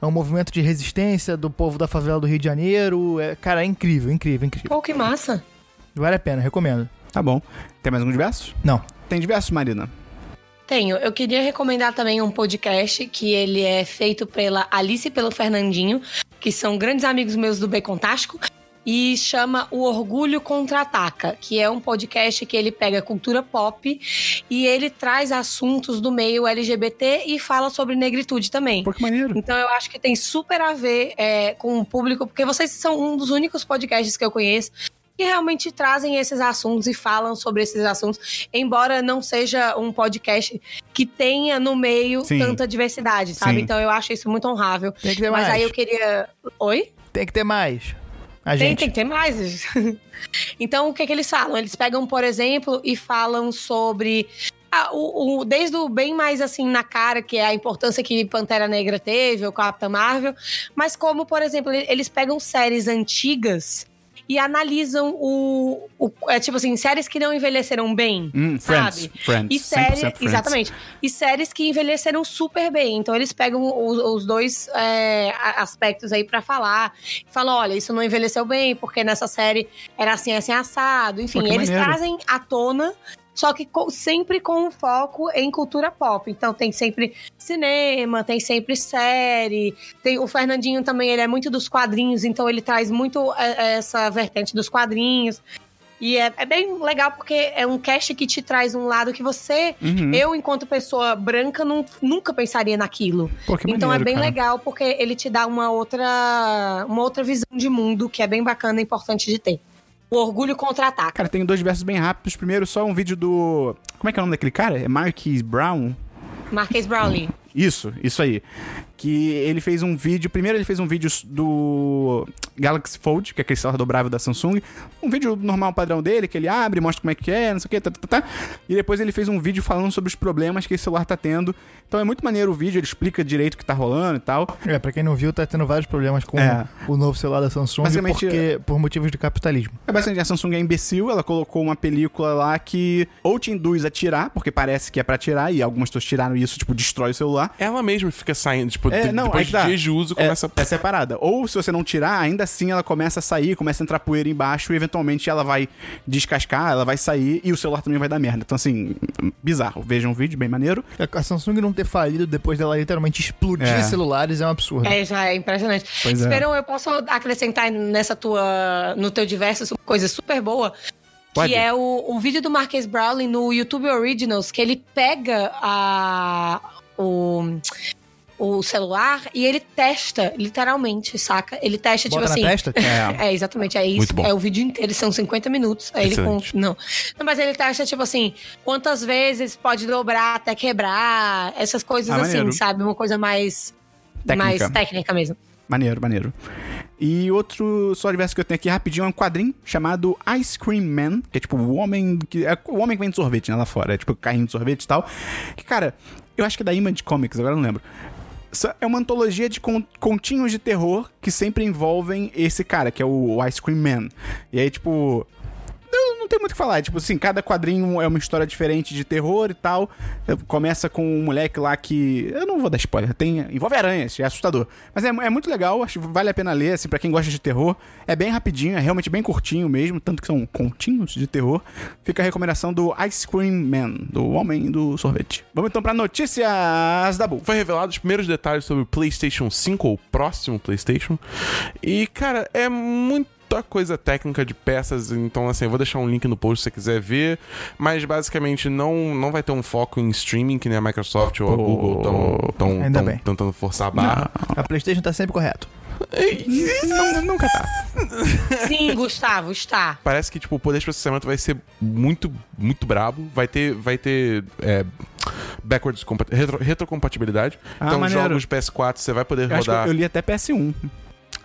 é um movimento de resistência do povo da favela do Rio de Janeiro. É, cara, é incrível, incrível, incrível. Pô, que massa. Vale a pena, recomendo. Tá bom. Tem mais algum diversos? Não. Tem diversos, Marina. Tenho. Eu queria recomendar também um podcast que ele é feito pela Alice e pelo Fernandinho, que são grandes amigos meus do Bacon Tástico, e chama O Orgulho Contra-Ataca, que é um podcast que ele pega cultura pop e ele traz assuntos do meio LGBT e fala sobre negritude também. Pô, que maneiro. Então eu acho que tem super a ver é, com o público, porque vocês são um dos únicos podcasts que eu conheço que realmente trazem esses assuntos e falam sobre esses assuntos, embora não seja um podcast que tenha no meio Sim. tanta diversidade, sabe? Sim. Então eu acho isso muito honrável. Tem que ter Mas mais. aí eu queria. Oi? Tem que ter mais. A Tem, gente. tem que ter mais. [laughs] então, o que, que eles falam? Eles pegam, por exemplo, e falam sobre. ah, o, o- desde o bem mais assim na cara, que é a importância que Pantera Negra teve, ou Capitã Marvel, mas como, por exemplo, ele- eles pegam séries antigas e analisam o. o- é, tipo assim, séries que não envelheceram bem. Hum, Friends. sabe? Friends. E séries, 100% Friends. exatamente. E séries que envelheceram super bem. Então eles pegam os, os dois é, aspectos aí pra falar. Falam, olha, isso não envelheceu bem, porque nessa série era assim, assim, assado. Enfim, Pô, eles maneiro. trazem à tona. Só que co- sempre com um foco em cultura pop. Então tem sempre cinema, tem sempre série. Tem o Fernandinho também, ele é muito dos quadrinhos, então ele traz muito é, essa vertente dos quadrinhos. E é, é bem legal porque é um cast que te traz um lado que você, Uhum. eu, enquanto pessoa branca, não, nunca pensaria naquilo. Pô, então é bem cara. legal porque ele te dá uma outra, uma outra visão de mundo que é bem bacana e importante de ter. O orgulho contra-ataca. Cara, tem dois versos bem rápidos. Primeiro, só um vídeo do. Como é que é o nome daquele cara? É Marquis Brown? Marquês Brownlee. Isso, isso aí. Que ele fez um vídeo. Primeiro, ele fez um vídeo do Galaxy Fold, que é aquele celular dobrável da Samsung. Um vídeo normal padrão dele, que ele abre, mostra como é que é, não sei o que, tá, tá, tá. E depois ele fez um vídeo falando sobre os problemas que esse celular tá tendo. Então é muito maneiro o vídeo, ele explica direito o que tá rolando e tal. É, pra quem não viu, tá tendo vários problemas com É. o novo celular da Samsung Basicamente, porque, por motivos de capitalismo. É bastante, a Samsung é imbecil, ela colocou uma película lá que ou te induz a tirar, porque parece que é pra tirar, e algumas pessoas tiraram isso, tipo, destrói o celular. Ela mesma fica saindo, tipo, É, de- não, depois aí que tá. de dias de uso, começa... É, essa é a parada. Ou se você não tirar, ainda assim ela começa a sair, começa a entrar poeira embaixo e eventualmente ela vai descascar, ela vai sair e o celular também vai dar merda. Então, assim, bizarro. Vejam um vídeo bem maneiro. A Samsung não ter falido depois dela literalmente explodir É. celulares é um absurdo. É, já é impressionante. Pois é. Esperam, eu posso acrescentar nessa tua, no teu diversos uma coisa super boa. Que é o, o vídeo do Marques Browning no YouTube Originals, que ele pega a, o, o celular e ele testa, literalmente, saca? Ele testa, Bota tipo assim. testa? É. [laughs] É, exatamente, é isso. É o vídeo inteiro, são 50 minutos. Aí ele não. não. Mas ele testa, tipo assim, quantas vezes pode dobrar até quebrar, essas coisas Ah, assim, maneiro. sabe? Uma coisa mais Técnica. mais técnica mesmo. Maneiro, maneiro. E outro só diverso que eu tenho aqui rapidinho é um quadrinho chamado Ice Cream Man, que é tipo o homem que. É o homem que vende sorvete, né, lá fora. É tipo carrinho de sorvete e tal. Que, cara, eu acho que é da Image Comics, agora eu não lembro. É uma antologia de con- continhos de terror que sempre envolvem esse cara, que é o Ice Cream Man. E aí, tipo. Não, tem muito o que falar. Tipo assim, cada quadrinho é uma história diferente de terror e tal. Começa com um moleque lá que. Eu não vou dar spoiler, tem. Envolve aranhas, é assustador. Mas é, é muito legal, acho que vale a pena ler, assim, pra quem gosta de terror. É bem rapidinho, é realmente bem curtinho mesmo, tanto que são continhos de terror. Fica a recomendação do Ice Cream Man, do Homem do Sorvete. Vamos então pra notícias da Bull. Foi revelado os primeiros detalhes sobre o PlayStation 5 ou o próximo PlayStation. E, cara, é muita coisa técnica de peças, então assim, eu vou deixar um link no post se você quiser ver, mas basicamente não, não vai ter um foco em streaming que nem a Microsoft ou a Google estão Ainda bem. tentando forçar a barra. A PlayStation tá sempre correto. Não, nunca tá. Sim, Gustavo, está. Parece que tipo, o poder de processamento vai ser muito, muito brabo. Vai ter, vai ter é, backwards retro, retrocompatibilidade. Ah, então, maneiro. jogos PS4 você vai poder Eu acho que rodar. eu li até PS1.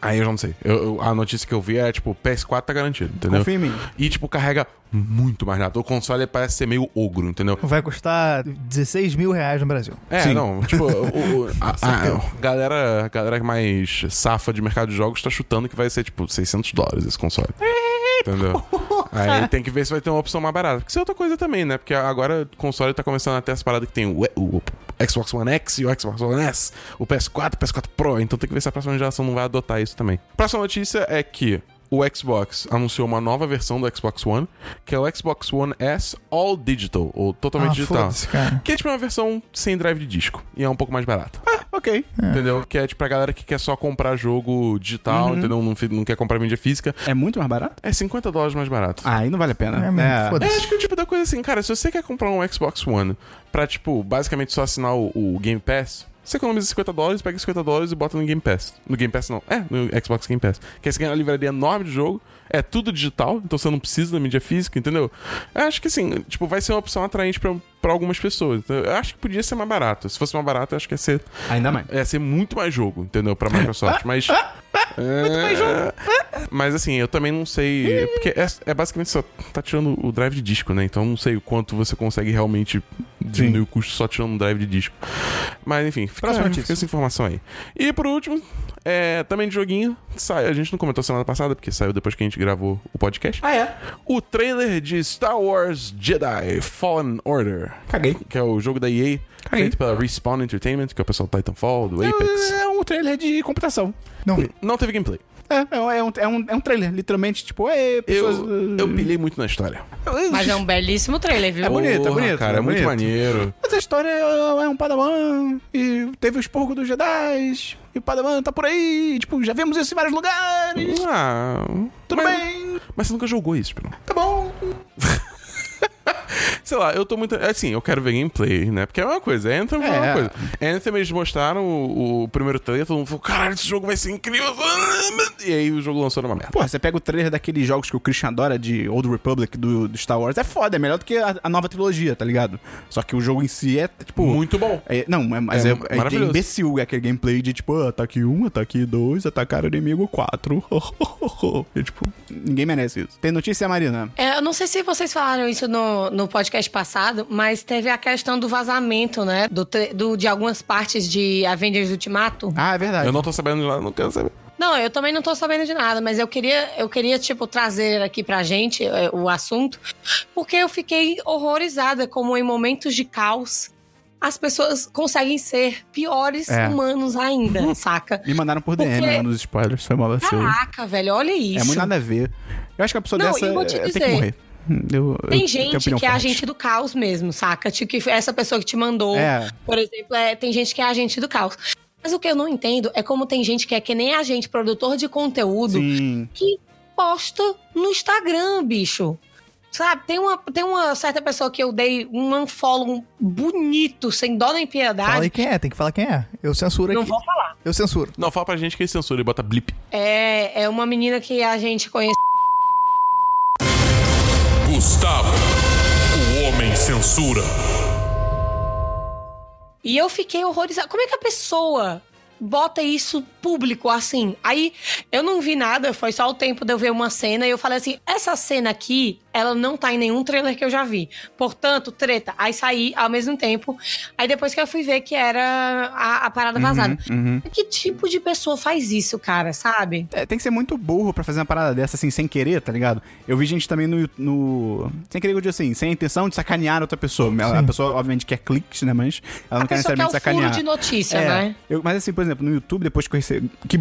Aí eu já não sei. Eu- eu- a notícia que eu vi é tipo, PS4 tá garantido, entendeu? Confia em mim. E tipo, carrega muito mais rápido. O console parece ser meio ogro, entendeu? Vai custar 16 mil reais no Brasil. É, Sim. não, tipo, o, o- [laughs] a, a galera, a galera mais safa de mercado de jogos tá chutando que vai ser, tipo, 600 dólares esse console. Entendeu? [laughs] Aí tem que ver se vai ter uma opção mais barata. Porque isso é outra coisa também, né? Porque agora o console tá começando a ter as paradas que tem o, o Xbox One X e o Xbox One S, o PS4, o PS4 Pro. Então tem que ver se a próxima geração não vai adotar isso também. Próxima notícia é que o Xbox anunciou uma nova versão do Xbox One, que é o Xbox One S All Digital, ou totalmente Ah, digital. cara. Que é tipo uma versão sem drive de disco. E é um pouco mais barata. Ok. Entendeu? Que é tipo pra galera que quer só comprar jogo digital, entendeu? Não, não quer comprar mídia física. É muito mais barato? É 50 dólares mais barato. Ah, aí não vale a pena. É, mesmo, É, foda-se. acho que é o tipo da coisa assim, cara, se você quer comprar um Xbox One pra, tipo, basicamente só assinar o, o Game Pass, você economiza 50 dólares, pega 50 dólares e bota no Game Pass. No Game Pass não, é, no Xbox Game Pass. Que aí você ganha uma livraria enorme de jogo, é tudo digital, então você não precisa da mídia física, entendeu? Eu acho que assim, tipo, vai ser uma opção atraente pra, pra algumas pessoas. Então, eu acho que podia ser mais barato. Se fosse mais barato, eu acho que ia ser, Ainda mais. ia ser muito mais jogo, entendeu? Pra Microsoft. [laughs] Mas. É, Mas assim, eu também não sei. Porque é, é basicamente só tá tirando o drive de disco, né? Então eu não sei o quanto você consegue realmente diminuir o custo só tirando um drive de disco. Mas enfim, fica, fica essa informação aí. E por último, é, também de joguinho, sai, a gente não comentou semana passada, porque saiu depois que a gente gravou o podcast. Ah, é? O trailer de Star Wars Jedi Fallen Order. Caguei. Que é o jogo da EA, Caguei. feito pela Respawn Entertainment, que é o pessoal do Titanfall, do Apex. É um trailer de computação. Não vi. Não teve gameplay. É, é, um- é um, é, um, é um trailer, literalmente, tipo, é, pessoas... Eu, eu pilhei muito na história. Mas é um belíssimo trailer, viu? É bonito, é Porra, bonito, Cara, é, é muito bonito. maneiro. Mas a história é, é um padawan, e teve o expurgo dos Jedi, e o padawan tá por aí, tipo, já vimos isso em vários lugares, Ah. tudo mas, bem, Mas você nunca jogou isso, Bruno. tá bom. [laughs] [laughs] Sei lá, eu tô muito. Assim, eu quero ver gameplay, né? Porque é uma coisa. Anthem é, uma É. coisa. Anthem eles mostraram o, o primeiro trailer, todo mundo falou: caralho, esse jogo vai ser incrível. [laughs] E aí o jogo lançou numa merda. Pô, você pega o trailer daqueles jogos que o Christian adora de Old Republic do, do Star Wars, é foda, é melhor do que a, a nova trilogia, tá ligado? Só que o jogo em si é, tipo... Muito bom. É, não, é- mas É é, é, maravilhoso. imbecil é aquele gameplay de tipo, ah, ataque um, ataque dois, atacar o inimigo quatro. [laughs] e, tipo, ninguém merece isso. Tem notícia, Marina? É, eu não sei se vocês falaram isso no, no podcast passado, mas teve a questão do vazamento, né? Do, do- de algumas partes de Avengers Ultimato. Ah, é verdade. Eu não tô sabendo de nada, não quero saber. Não, eu também não tô sabendo de nada, mas eu queria, eu queria tipo, trazer aqui pra gente é, o assunto, porque eu fiquei horrorizada como em momentos de caos as pessoas conseguem ser piores É. humanos ainda, [laughs] saca? Me mandaram por DM, Porque- né, nos spoilers, foi mal vacilo. Caraca, velho, olha isso. É muito nada a ver. Eu acho que a pessoa Não, dessa eu vou te é, tem que dizer, morrer. Eu, Tem gente que é forte. agente do caos mesmo, saca? Tipo, que essa pessoa que te mandou, É. por exemplo, é, tem gente que é agente do caos. Mas o que eu não entendo é como tem gente que é que nem a gente, produtor de conteúdo, Sim. que posta no Instagram, bicho. Sabe, tem uma, tem uma certa pessoa que eu dei um unfollow bonito, sem dó nem Fala aí piedade. quem é, tem que falar quem é. Eu censuro Não aqui. vou falar. Eu censuro. Não, fala pra gente que é censura e bota blip. É, é uma menina que a gente conhece. Gustavo, o homem censura. E eu fiquei horrorizada. Como é que a pessoa bota isso público assim? Aí eu não vi nada, foi só o tempo de eu ver uma cena e eu falei assim: essa cena aqui ela não tá em nenhum trailer que eu já vi. Portanto, treta. Aí saí ao mesmo tempo. Aí depois que eu fui ver que era a, a parada vazada. uhum. Que tipo de pessoa faz isso, cara, sabe? É, tem que ser muito burro pra fazer uma parada dessa, assim, sem querer, tá ligado? Eu vi gente também no. no sem querer, eu digo assim, sem a intenção de sacanear outra pessoa. Ela- a pessoa, obviamente, quer cliques, né? Mas ela não a quer pessoa quer necessariamente o furo sacanear. de notícia, É, né? eu- mas assim, por exemplo, no YouTube, depois que eu recebi. Que,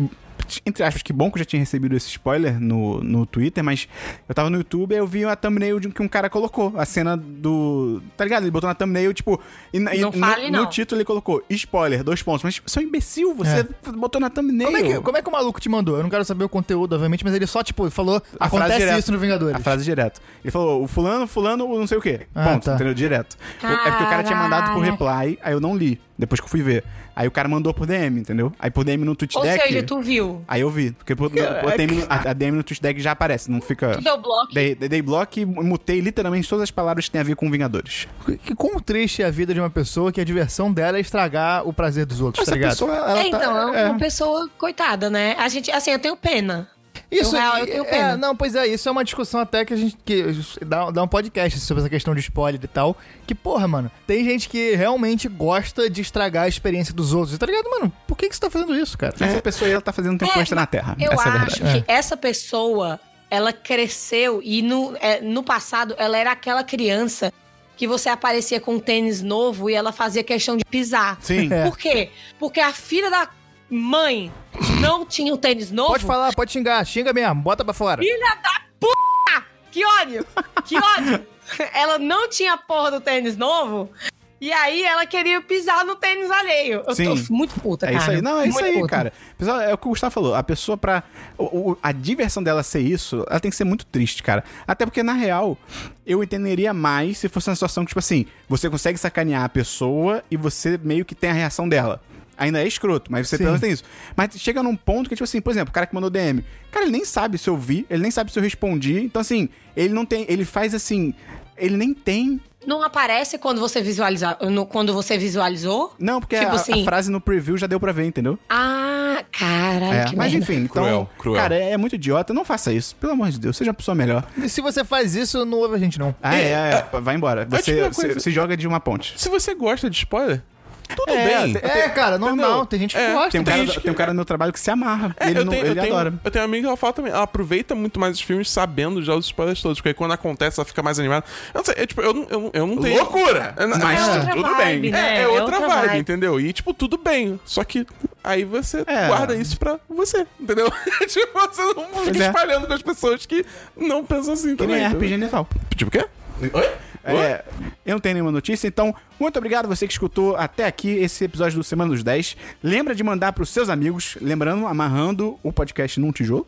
entre aspas, que bom que eu já tinha recebido esse spoiler no, no Twitter, mas eu tava no YouTube e eu vi a thumbnail de que um cara colocou. A cena do. Tá ligado? Ele botou na thumbnail, tipo. E, na- e Não no, fale, não. no título ele colocou spoiler, dois pontos. Mas você é um imbecil, você botou na thumbnail. Como é, que, como é que o maluco te mandou? Eu não quero saber o conteúdo, obviamente, mas ele só, tipo, falou, A acontece direto. isso no Vingadores. A frase direto. Ele falou, o fulano, fulano, o não sei o quê. Ah, Ponto, tá. entendeu? Direto. É porque o cara tinha mandado por reply, aí eu não li, depois que eu fui ver. Aí o cara mandou por DM, entendeu? Aí por DM no Ou TweetDeck... seja, tu viu. Aí eu vi, porque por, [laughs] por DM, no- a, a DM no TweetDeck já aparece, não fica... Tu deu bloco. Dei, dei, dei bloco e mutei literalmente todas as palavras que tem a ver com Vingadores. Que quão triste é a vida de uma pessoa que a diversão dela é estragar o prazer dos outros, tá ligado? ela É, então, é uma pessoa coitada, né? A gente, assim, eu tenho pena. Isso Eu, real, é- eu tenho é, pena. não, pois é, isso é uma discussão até que a gente que dá, dá um podcast sobre essa questão de spoiler e tal. Que, porra, mano, tem gente que realmente gosta de estragar a experiência dos outros. Tá ligado, mano? Por que, que você tá fazendo isso, cara? Essa pessoa aí, ela tá fazendo tempo É, extra na Terra. Eu Essa é a acho verdade. que essa pessoa, ela cresceu e no, é, no passado ela era aquela criança que você aparecia com um tênis novo e ela fazia questão de pisar. Sim. É. Por quê? Porque a filha da mãe não tinha o tênis novo. Pode falar, pode xingar, xinga mesmo, bota pra fora. Filha da puta! Que ódio! Que ódio! [laughs] ela não tinha a porra do tênis novo. E aí ela queria pisar no tênis alheio. Eu Sim. tô muito puta, É cara. isso aí. Não, é isso Muito aí, puta. cara. Pessoal, é o que o Gustavo falou. A pessoa, pra. o- o- a diversão dela ser isso, ela tem que ser muito triste, cara. Até porque, na real, eu entenderia mais se fosse uma situação que, tipo assim, você consegue sacanear a pessoa e você meio que tem a reação dela. Ainda é escroto, mas você Sim. pelo menos tem isso. Mas chega num ponto que, tipo assim, por exemplo, o cara que mandou DM, cara, ele nem sabe se eu vi, ele nem sabe se eu respondi. Então, assim, ele não tem. Ele faz assim. Ele nem tem. Não aparece quando você visualizar, no- quando você visualizou? Não, porque Tipo a, a assim- frase no preview já deu pra ver, entendeu? Ah, caralho, É, que mas merda. enfim, então, Cruel, cruel. cara, é, é muito idiota. Não faça isso, pelo amor de Deus. Seja uma pessoa melhor. E se você faz isso, não ouve a gente, não. Ah, é, é, vai embora. tipo Você, coisa- você joga de uma ponte. Se você gosta de spoiler, tudo É, bem. É, cara, normal. Entendeu? Tem gente que É, gosta. Tem um, Tem cara, gente que- tem um cara no meu trabalho que se amarra. É, ele eu não, tenho, ele eu tenho, adora. Eu tenho uma amiga que ela fala também. Ela aproveita muito mais os filmes sabendo já os spoilers todos. Porque aí quando acontece, ela fica mais animada. Eu não sei, é, tipo, eu não, eu, eu não tenho. Loucura! É, Mas É tudo vibe, bem. né? É, é É outra, outra vibe, vibe. entendeu? E, tipo, tudo bem. Só que aí você É. guarda isso pra você, entendeu? [laughs] tipo, você não fica espalhando com as pessoas que não pensam assim Que também. nem entendeu? RPG Natal. Tipo o quê? Oi? É, eu não tenho nenhuma notícia, então muito obrigado você que escutou até aqui esse episódio do Semana dos 10. Lembra de mandar pros seus amigos, lembrando, amarrando o podcast num tijolo.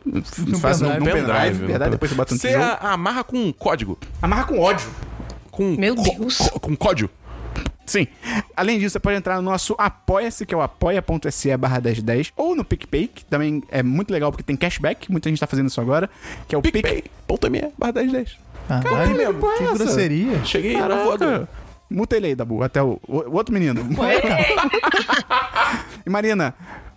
Faz num, pendrive. num pendrive, no verdade? Depois você bota no Você tijolo. a- amarra com um código. Amarra com ódio. Com Meu Deus. co- com código. Sim. Além disso, você pode entrar no nosso Apoia-se, que é o apoia.se barra 1010, ou no PicPay, que também é muito legal porque tem cashback, muita gente tá fazendo isso agora, que é o Pic... PicPay.me barra 1010. Caralho, que porra é que essa? grosseria. Cheguei na Caraca. voadora. Muta ele aí, Dabu, até o, o- o outro menino. [laughs] e Marina,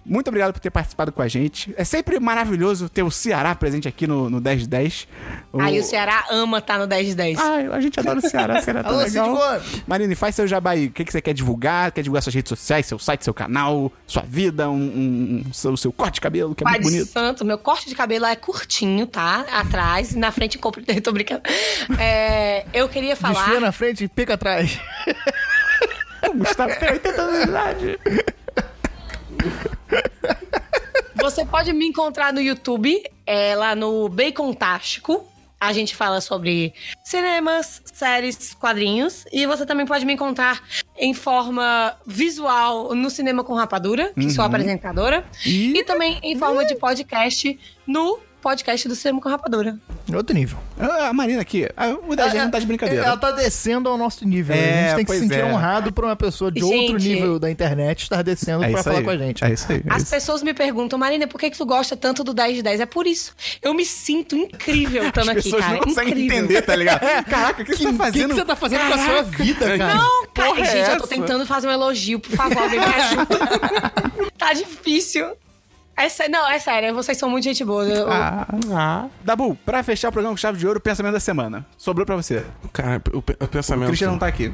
muito obrigado por ter participado com a gente. É sempre maravilhoso ter o Ceará presente aqui no, no 1010. O... Aí o Ceará ama estar no 10 de 10. Ai, a gente adora o Ceará, o Ceará tá [laughs] Alô, legal. Marina, e faz seu jabá aí. O que, que você quer divulgar? Quer divulgar suas redes sociais, seu site, seu canal, sua vida, um, um- um- seu, seu corte de cabelo, que é Pai muito de bonito. santo, meu corte de cabelo é curtinho, tá? Atrás, na frente compro. [laughs] Tô brincando. É, eu queria falar. Desfia na frente e pica atrás. O Gustavo tem 80 anos de idade. Você pode me encontrar no YouTube, é, lá no Bacon Tástico. A gente fala sobre cinemas, séries, quadrinhos. E você também pode me encontrar em forma visual no Cinema com Rapadura, que sou apresentadora. E- E também em forma de podcast no podcast do Cinema com Rapadura. Outro nível. Ah, A Marina aqui, ah, o 10 não tá de brincadeira. Ela tá descendo ao nosso nível. É, a gente tem que se sentir é. honrado por uma pessoa de Gente. outro nível da internet estar descendo É pra falar aí. com a gente. É isso aí. é As isso. pessoas me perguntam, Marina, por que, que tu gosta tanto do 10 de 10? É por isso. Eu me sinto incrível As estando aqui, pessoas cara. não conseguem incrível. entender, tá ligado? [laughs] Caraca, o que, você tá O que, fazendo? que você tá fazendo com a sua vida, cara? Não, cara, porra é gente, eu tô tentando fazer um elogio, por favor, alguém me ajuda. [laughs] tá difícil. É sé- não, é sério, vocês são muito gente boa. Eu- Ah. Dabu, pra fechar o programa com chave de ouro, o pensamento da semana. Sobrou pra você. Cara, o, o O pensamento. Christian não tá aqui.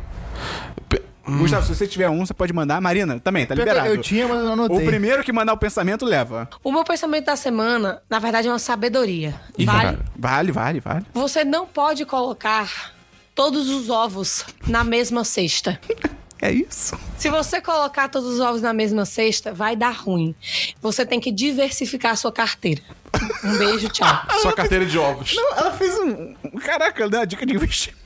Pe- Gustavo, se você tiver um, você pode mandar. Marina, também, tá liberado. Eu tinha, mas eu não anotei. O primeiro que mandar o pensamento leva. O meu pensamento da semana, na verdade, é uma sabedoria. Ih, vale? Vale, vale, vale. Você não pode colocar todos os ovos na mesma cesta. [laughs] É isso. Se você colocar todos os ovos na mesma cesta, vai dar ruim. Você tem que diversificar a sua carteira. Um beijo, tchau. [laughs] Sua carteira de ovos. Não, ela fez um. Caraca, ela deu uma dica de investimento.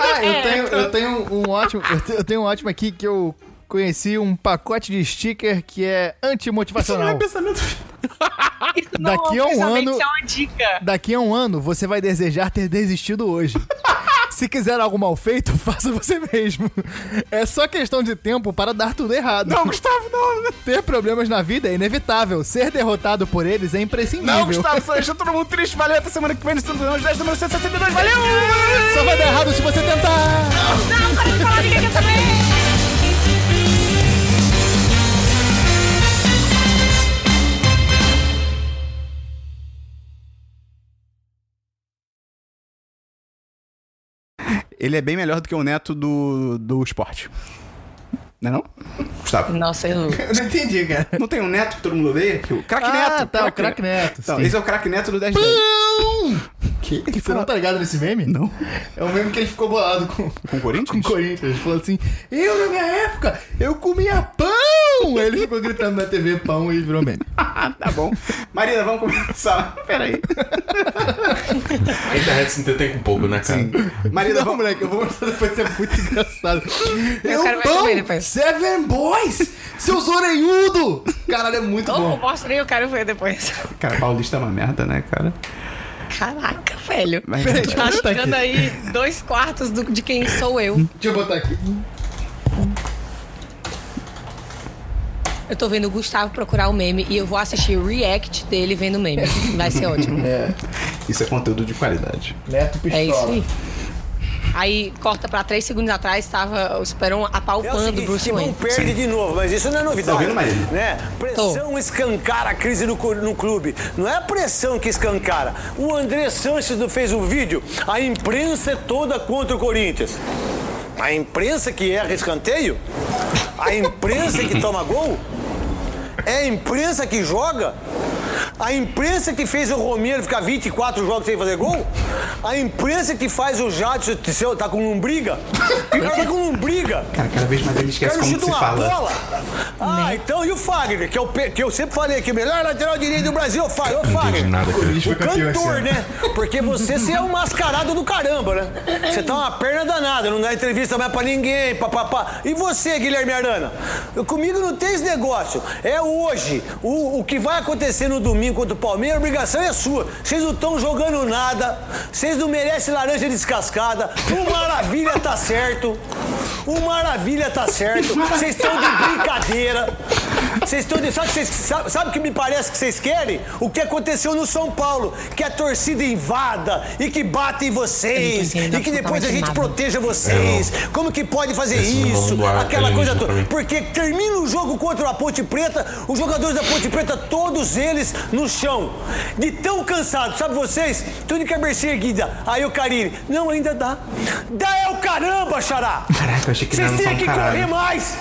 Ah, eu É. tenho, eu tenho um ótimo. Eu tenho um ótimo aqui que eu conheci um pacote de sticker que é Isso não é antimotivacional. pensamento. Não, Daqui a um pensamento, ano- Isso é uma dica. Daqui a um ano, você vai desejar ter desistido hoje. Se quiser algo mal feito, faça você mesmo. É só questão de tempo para dar tudo errado. Não, Gustavo, não. Ter problemas na vida é inevitável. Ser derrotado por eles é imprescindível. Não, Gustavo, só deixa todo mundo triste. Valeu, até semana que vem. No Centro dos 10 número 162. Valeu! Só vai dar errado se você tentar. Não, para de falar, ninguém quer saber. Ele é bem melhor do que o neto do, do esporte. Não é não? Gustavo. Nossa, eu... [laughs] Eu não entendi, cara. Não tem um neto que todo mundo odeia? Que o craque Ah, neto. tá, o craque neto, Então, esse é o craque neto do 10 10. Que? Você não tá ligado nesse meme? Não. É um meme que ele ficou bolado com, Com o Corinthians? [laughs] com o Corinthians. Ele falou assim: Eu, na minha época, eu comia pão! Aí ele ficou gritando na TV pão e virou meme. [laughs] Ah, tá bom. Marina, vamos começar. Pera aí. A internet se entretém com pouco, né, cara? Marina, Não, vamos... moleque, eu vou mostrar depois, é muito engraçado. [laughs] Eu, quero ver pão. Seven Boys, seus orelhudo! Caralho, é muito Oh, bom. mostrei, eu quero ver depois. Cara, Paulista é uma merda, né, cara? Caraca, velho. Mas- Peraí, Tá eu aqui. aí dois quartos do- de quem sou eu. Deixa eu botar aqui. Eu tô vendo o Gustavo procurar o meme e eu vou assistir o react dele vendo o meme. Vai ser ótimo. [laughs] É, Isso é conteúdo de qualidade. Neto Pistola. isso aí. Aí corta pra três segundos atrás, tava o Esperon É o apalpando o seguinte, Bruce Wayne. perde de novo, mas isso não é novidade. Tá ouvindo, Marília? Né? Pressão escancara a crise no, no clube. Não é a pressão que escancara. O André Sanches não fez um vídeo. A imprensa é toda contra o Corinthians. A imprensa que erra escanteio? A imprensa que toma gol? É a imprensa que joga? A imprensa que fez o Romero ficar 24 jogos sem fazer gol? A imprensa que faz o Jadson seu- tá com lombriga? O cara tá com lombriga. Cara, cada vez mais ele esquece Quero como chutar se uma fala. bola. Ah, então e o Fagner, que, é o pe- que eu sempre falei que o melhor lateral direito do Brasil o Fagner. Ô, Fagner. nada, cara. O cantor, né? Porque você, você é um mascarado do caramba, né? Você tá uma perna danada, não dá entrevista mais pra ninguém, papapá. E você, Guilherme Arana? Eu- Comigo não tem esse negócio. É hoje. O, o que vai acontecer no domingo contra o Palmeiras, a obrigação é sua. Vocês não estão jogando nada. Vocês não merecem laranja descascada. O Maravilha tá certo. O Maravilha tá certo. Vocês estão de brincadeira. Vocês estão de. Sabe, o que vocês- sabe, sabe o que me parece que vocês querem? O que aconteceu no São Paulo. Que a torcida invada e que bate em vocês. E que depois a gente nada. proteja vocês. Como que pode fazer Esse isso? é Aquela coisa toda. Porque termina o jogo contra a Ponte Preta, os jogadores da Ponte Preta, todos eles no chão. De tão cansados, sabe vocês? Tudo que é erguida. Aí o Carine, não, ainda dá. Dá é o caramba, xará! Caraca, eu achei que Vocês têm que caralho. correr mais!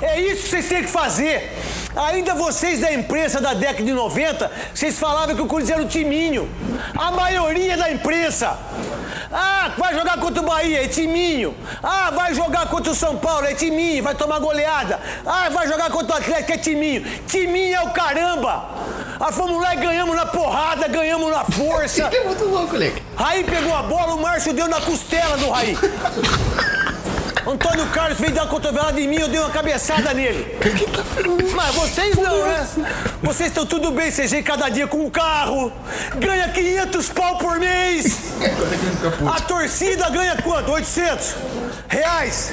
É isso que vocês têm que fazer. Ainda vocês da imprensa da década de 90, vocês falavam que o Corinthians era um timinho. A maioria da imprensa. Ah, vai jogar contra o Bahia, é timinho. Ah, vai jogar contra o São Paulo, é timinho, vai tomar goleada. Ah, vai jogar contra o Atlético, é timinho. Timinho é o caramba. Ah, fomos lá e ganhamos na porrada, ganhamos na força. [laughs] É muito louco, moleque. Raí pegou a bola, o Márcio deu na costela do Raí. [laughs] Antônio Carlos veio dar uma cotovelada em mim, eu dei uma cabeçada nele. Mas vocês não, né? Vocês estão tudo bem, vocês vêm cada dia com um carro, ganha 500 pau por mês. A torcida ganha quanto? 800 reais.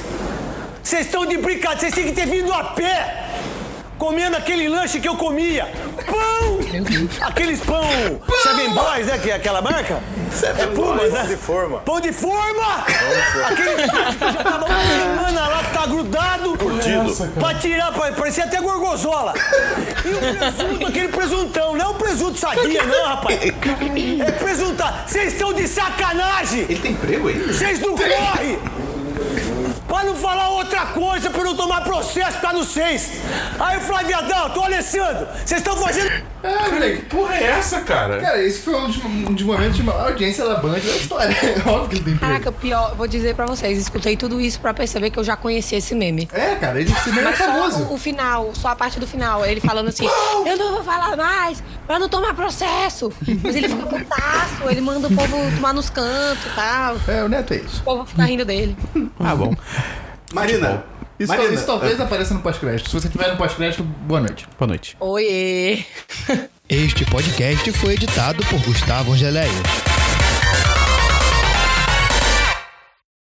Vocês estão de brincadeira, vocês têm que ter vindo a pé. Comendo aquele lanche que eu comia. Pão! Aqueles pão Seven Boys, né? Que é aquela marca? é Pumas, né? Pão de forma. Pão de forma! Aquele que [laughs] já tava uma semana lá que tá grudado. Curtido. Pra tirar, pra, parecia até gorgonzola. E o presunto, [laughs] aquele presuntão. Não é o presunto sadia, não, rapaz. [laughs] É presuntar. Vocês estão de sacanagem! Ele tem emprego aí? Vocês não correm! Pra não falar outra coisa, pra não tomar processo, tá no seis. Aí, Flávio Adalto, ô Alessandro, vocês estão fazendo. É, moleque. Porra, é essa, cara? Cara, esse foi um dos, um dos momentos de maior audiência da Band da história. [laughs] É óbvio que ele tem. Caraca, pior, vou dizer pra vocês, escutei tudo isso pra perceber que eu já conheci esse meme. É, cara, ele se mesmo é Mas só famoso. o, o final, só a parte do final, ele falando assim, eu não vou falar mais pra não tomar processo. Mas ele fica putaço, ele manda o povo tomar nos cantos e tal. É, o Neto é isso. O povo fica rindo dele. Ah, bom. Marina. Isso, Marina. isso talvez apareça no pós-crédito. Se você tiver no pós-crédito, boa noite. Boa noite. Oiê! Este podcast foi editado por Gustavo Angeléia.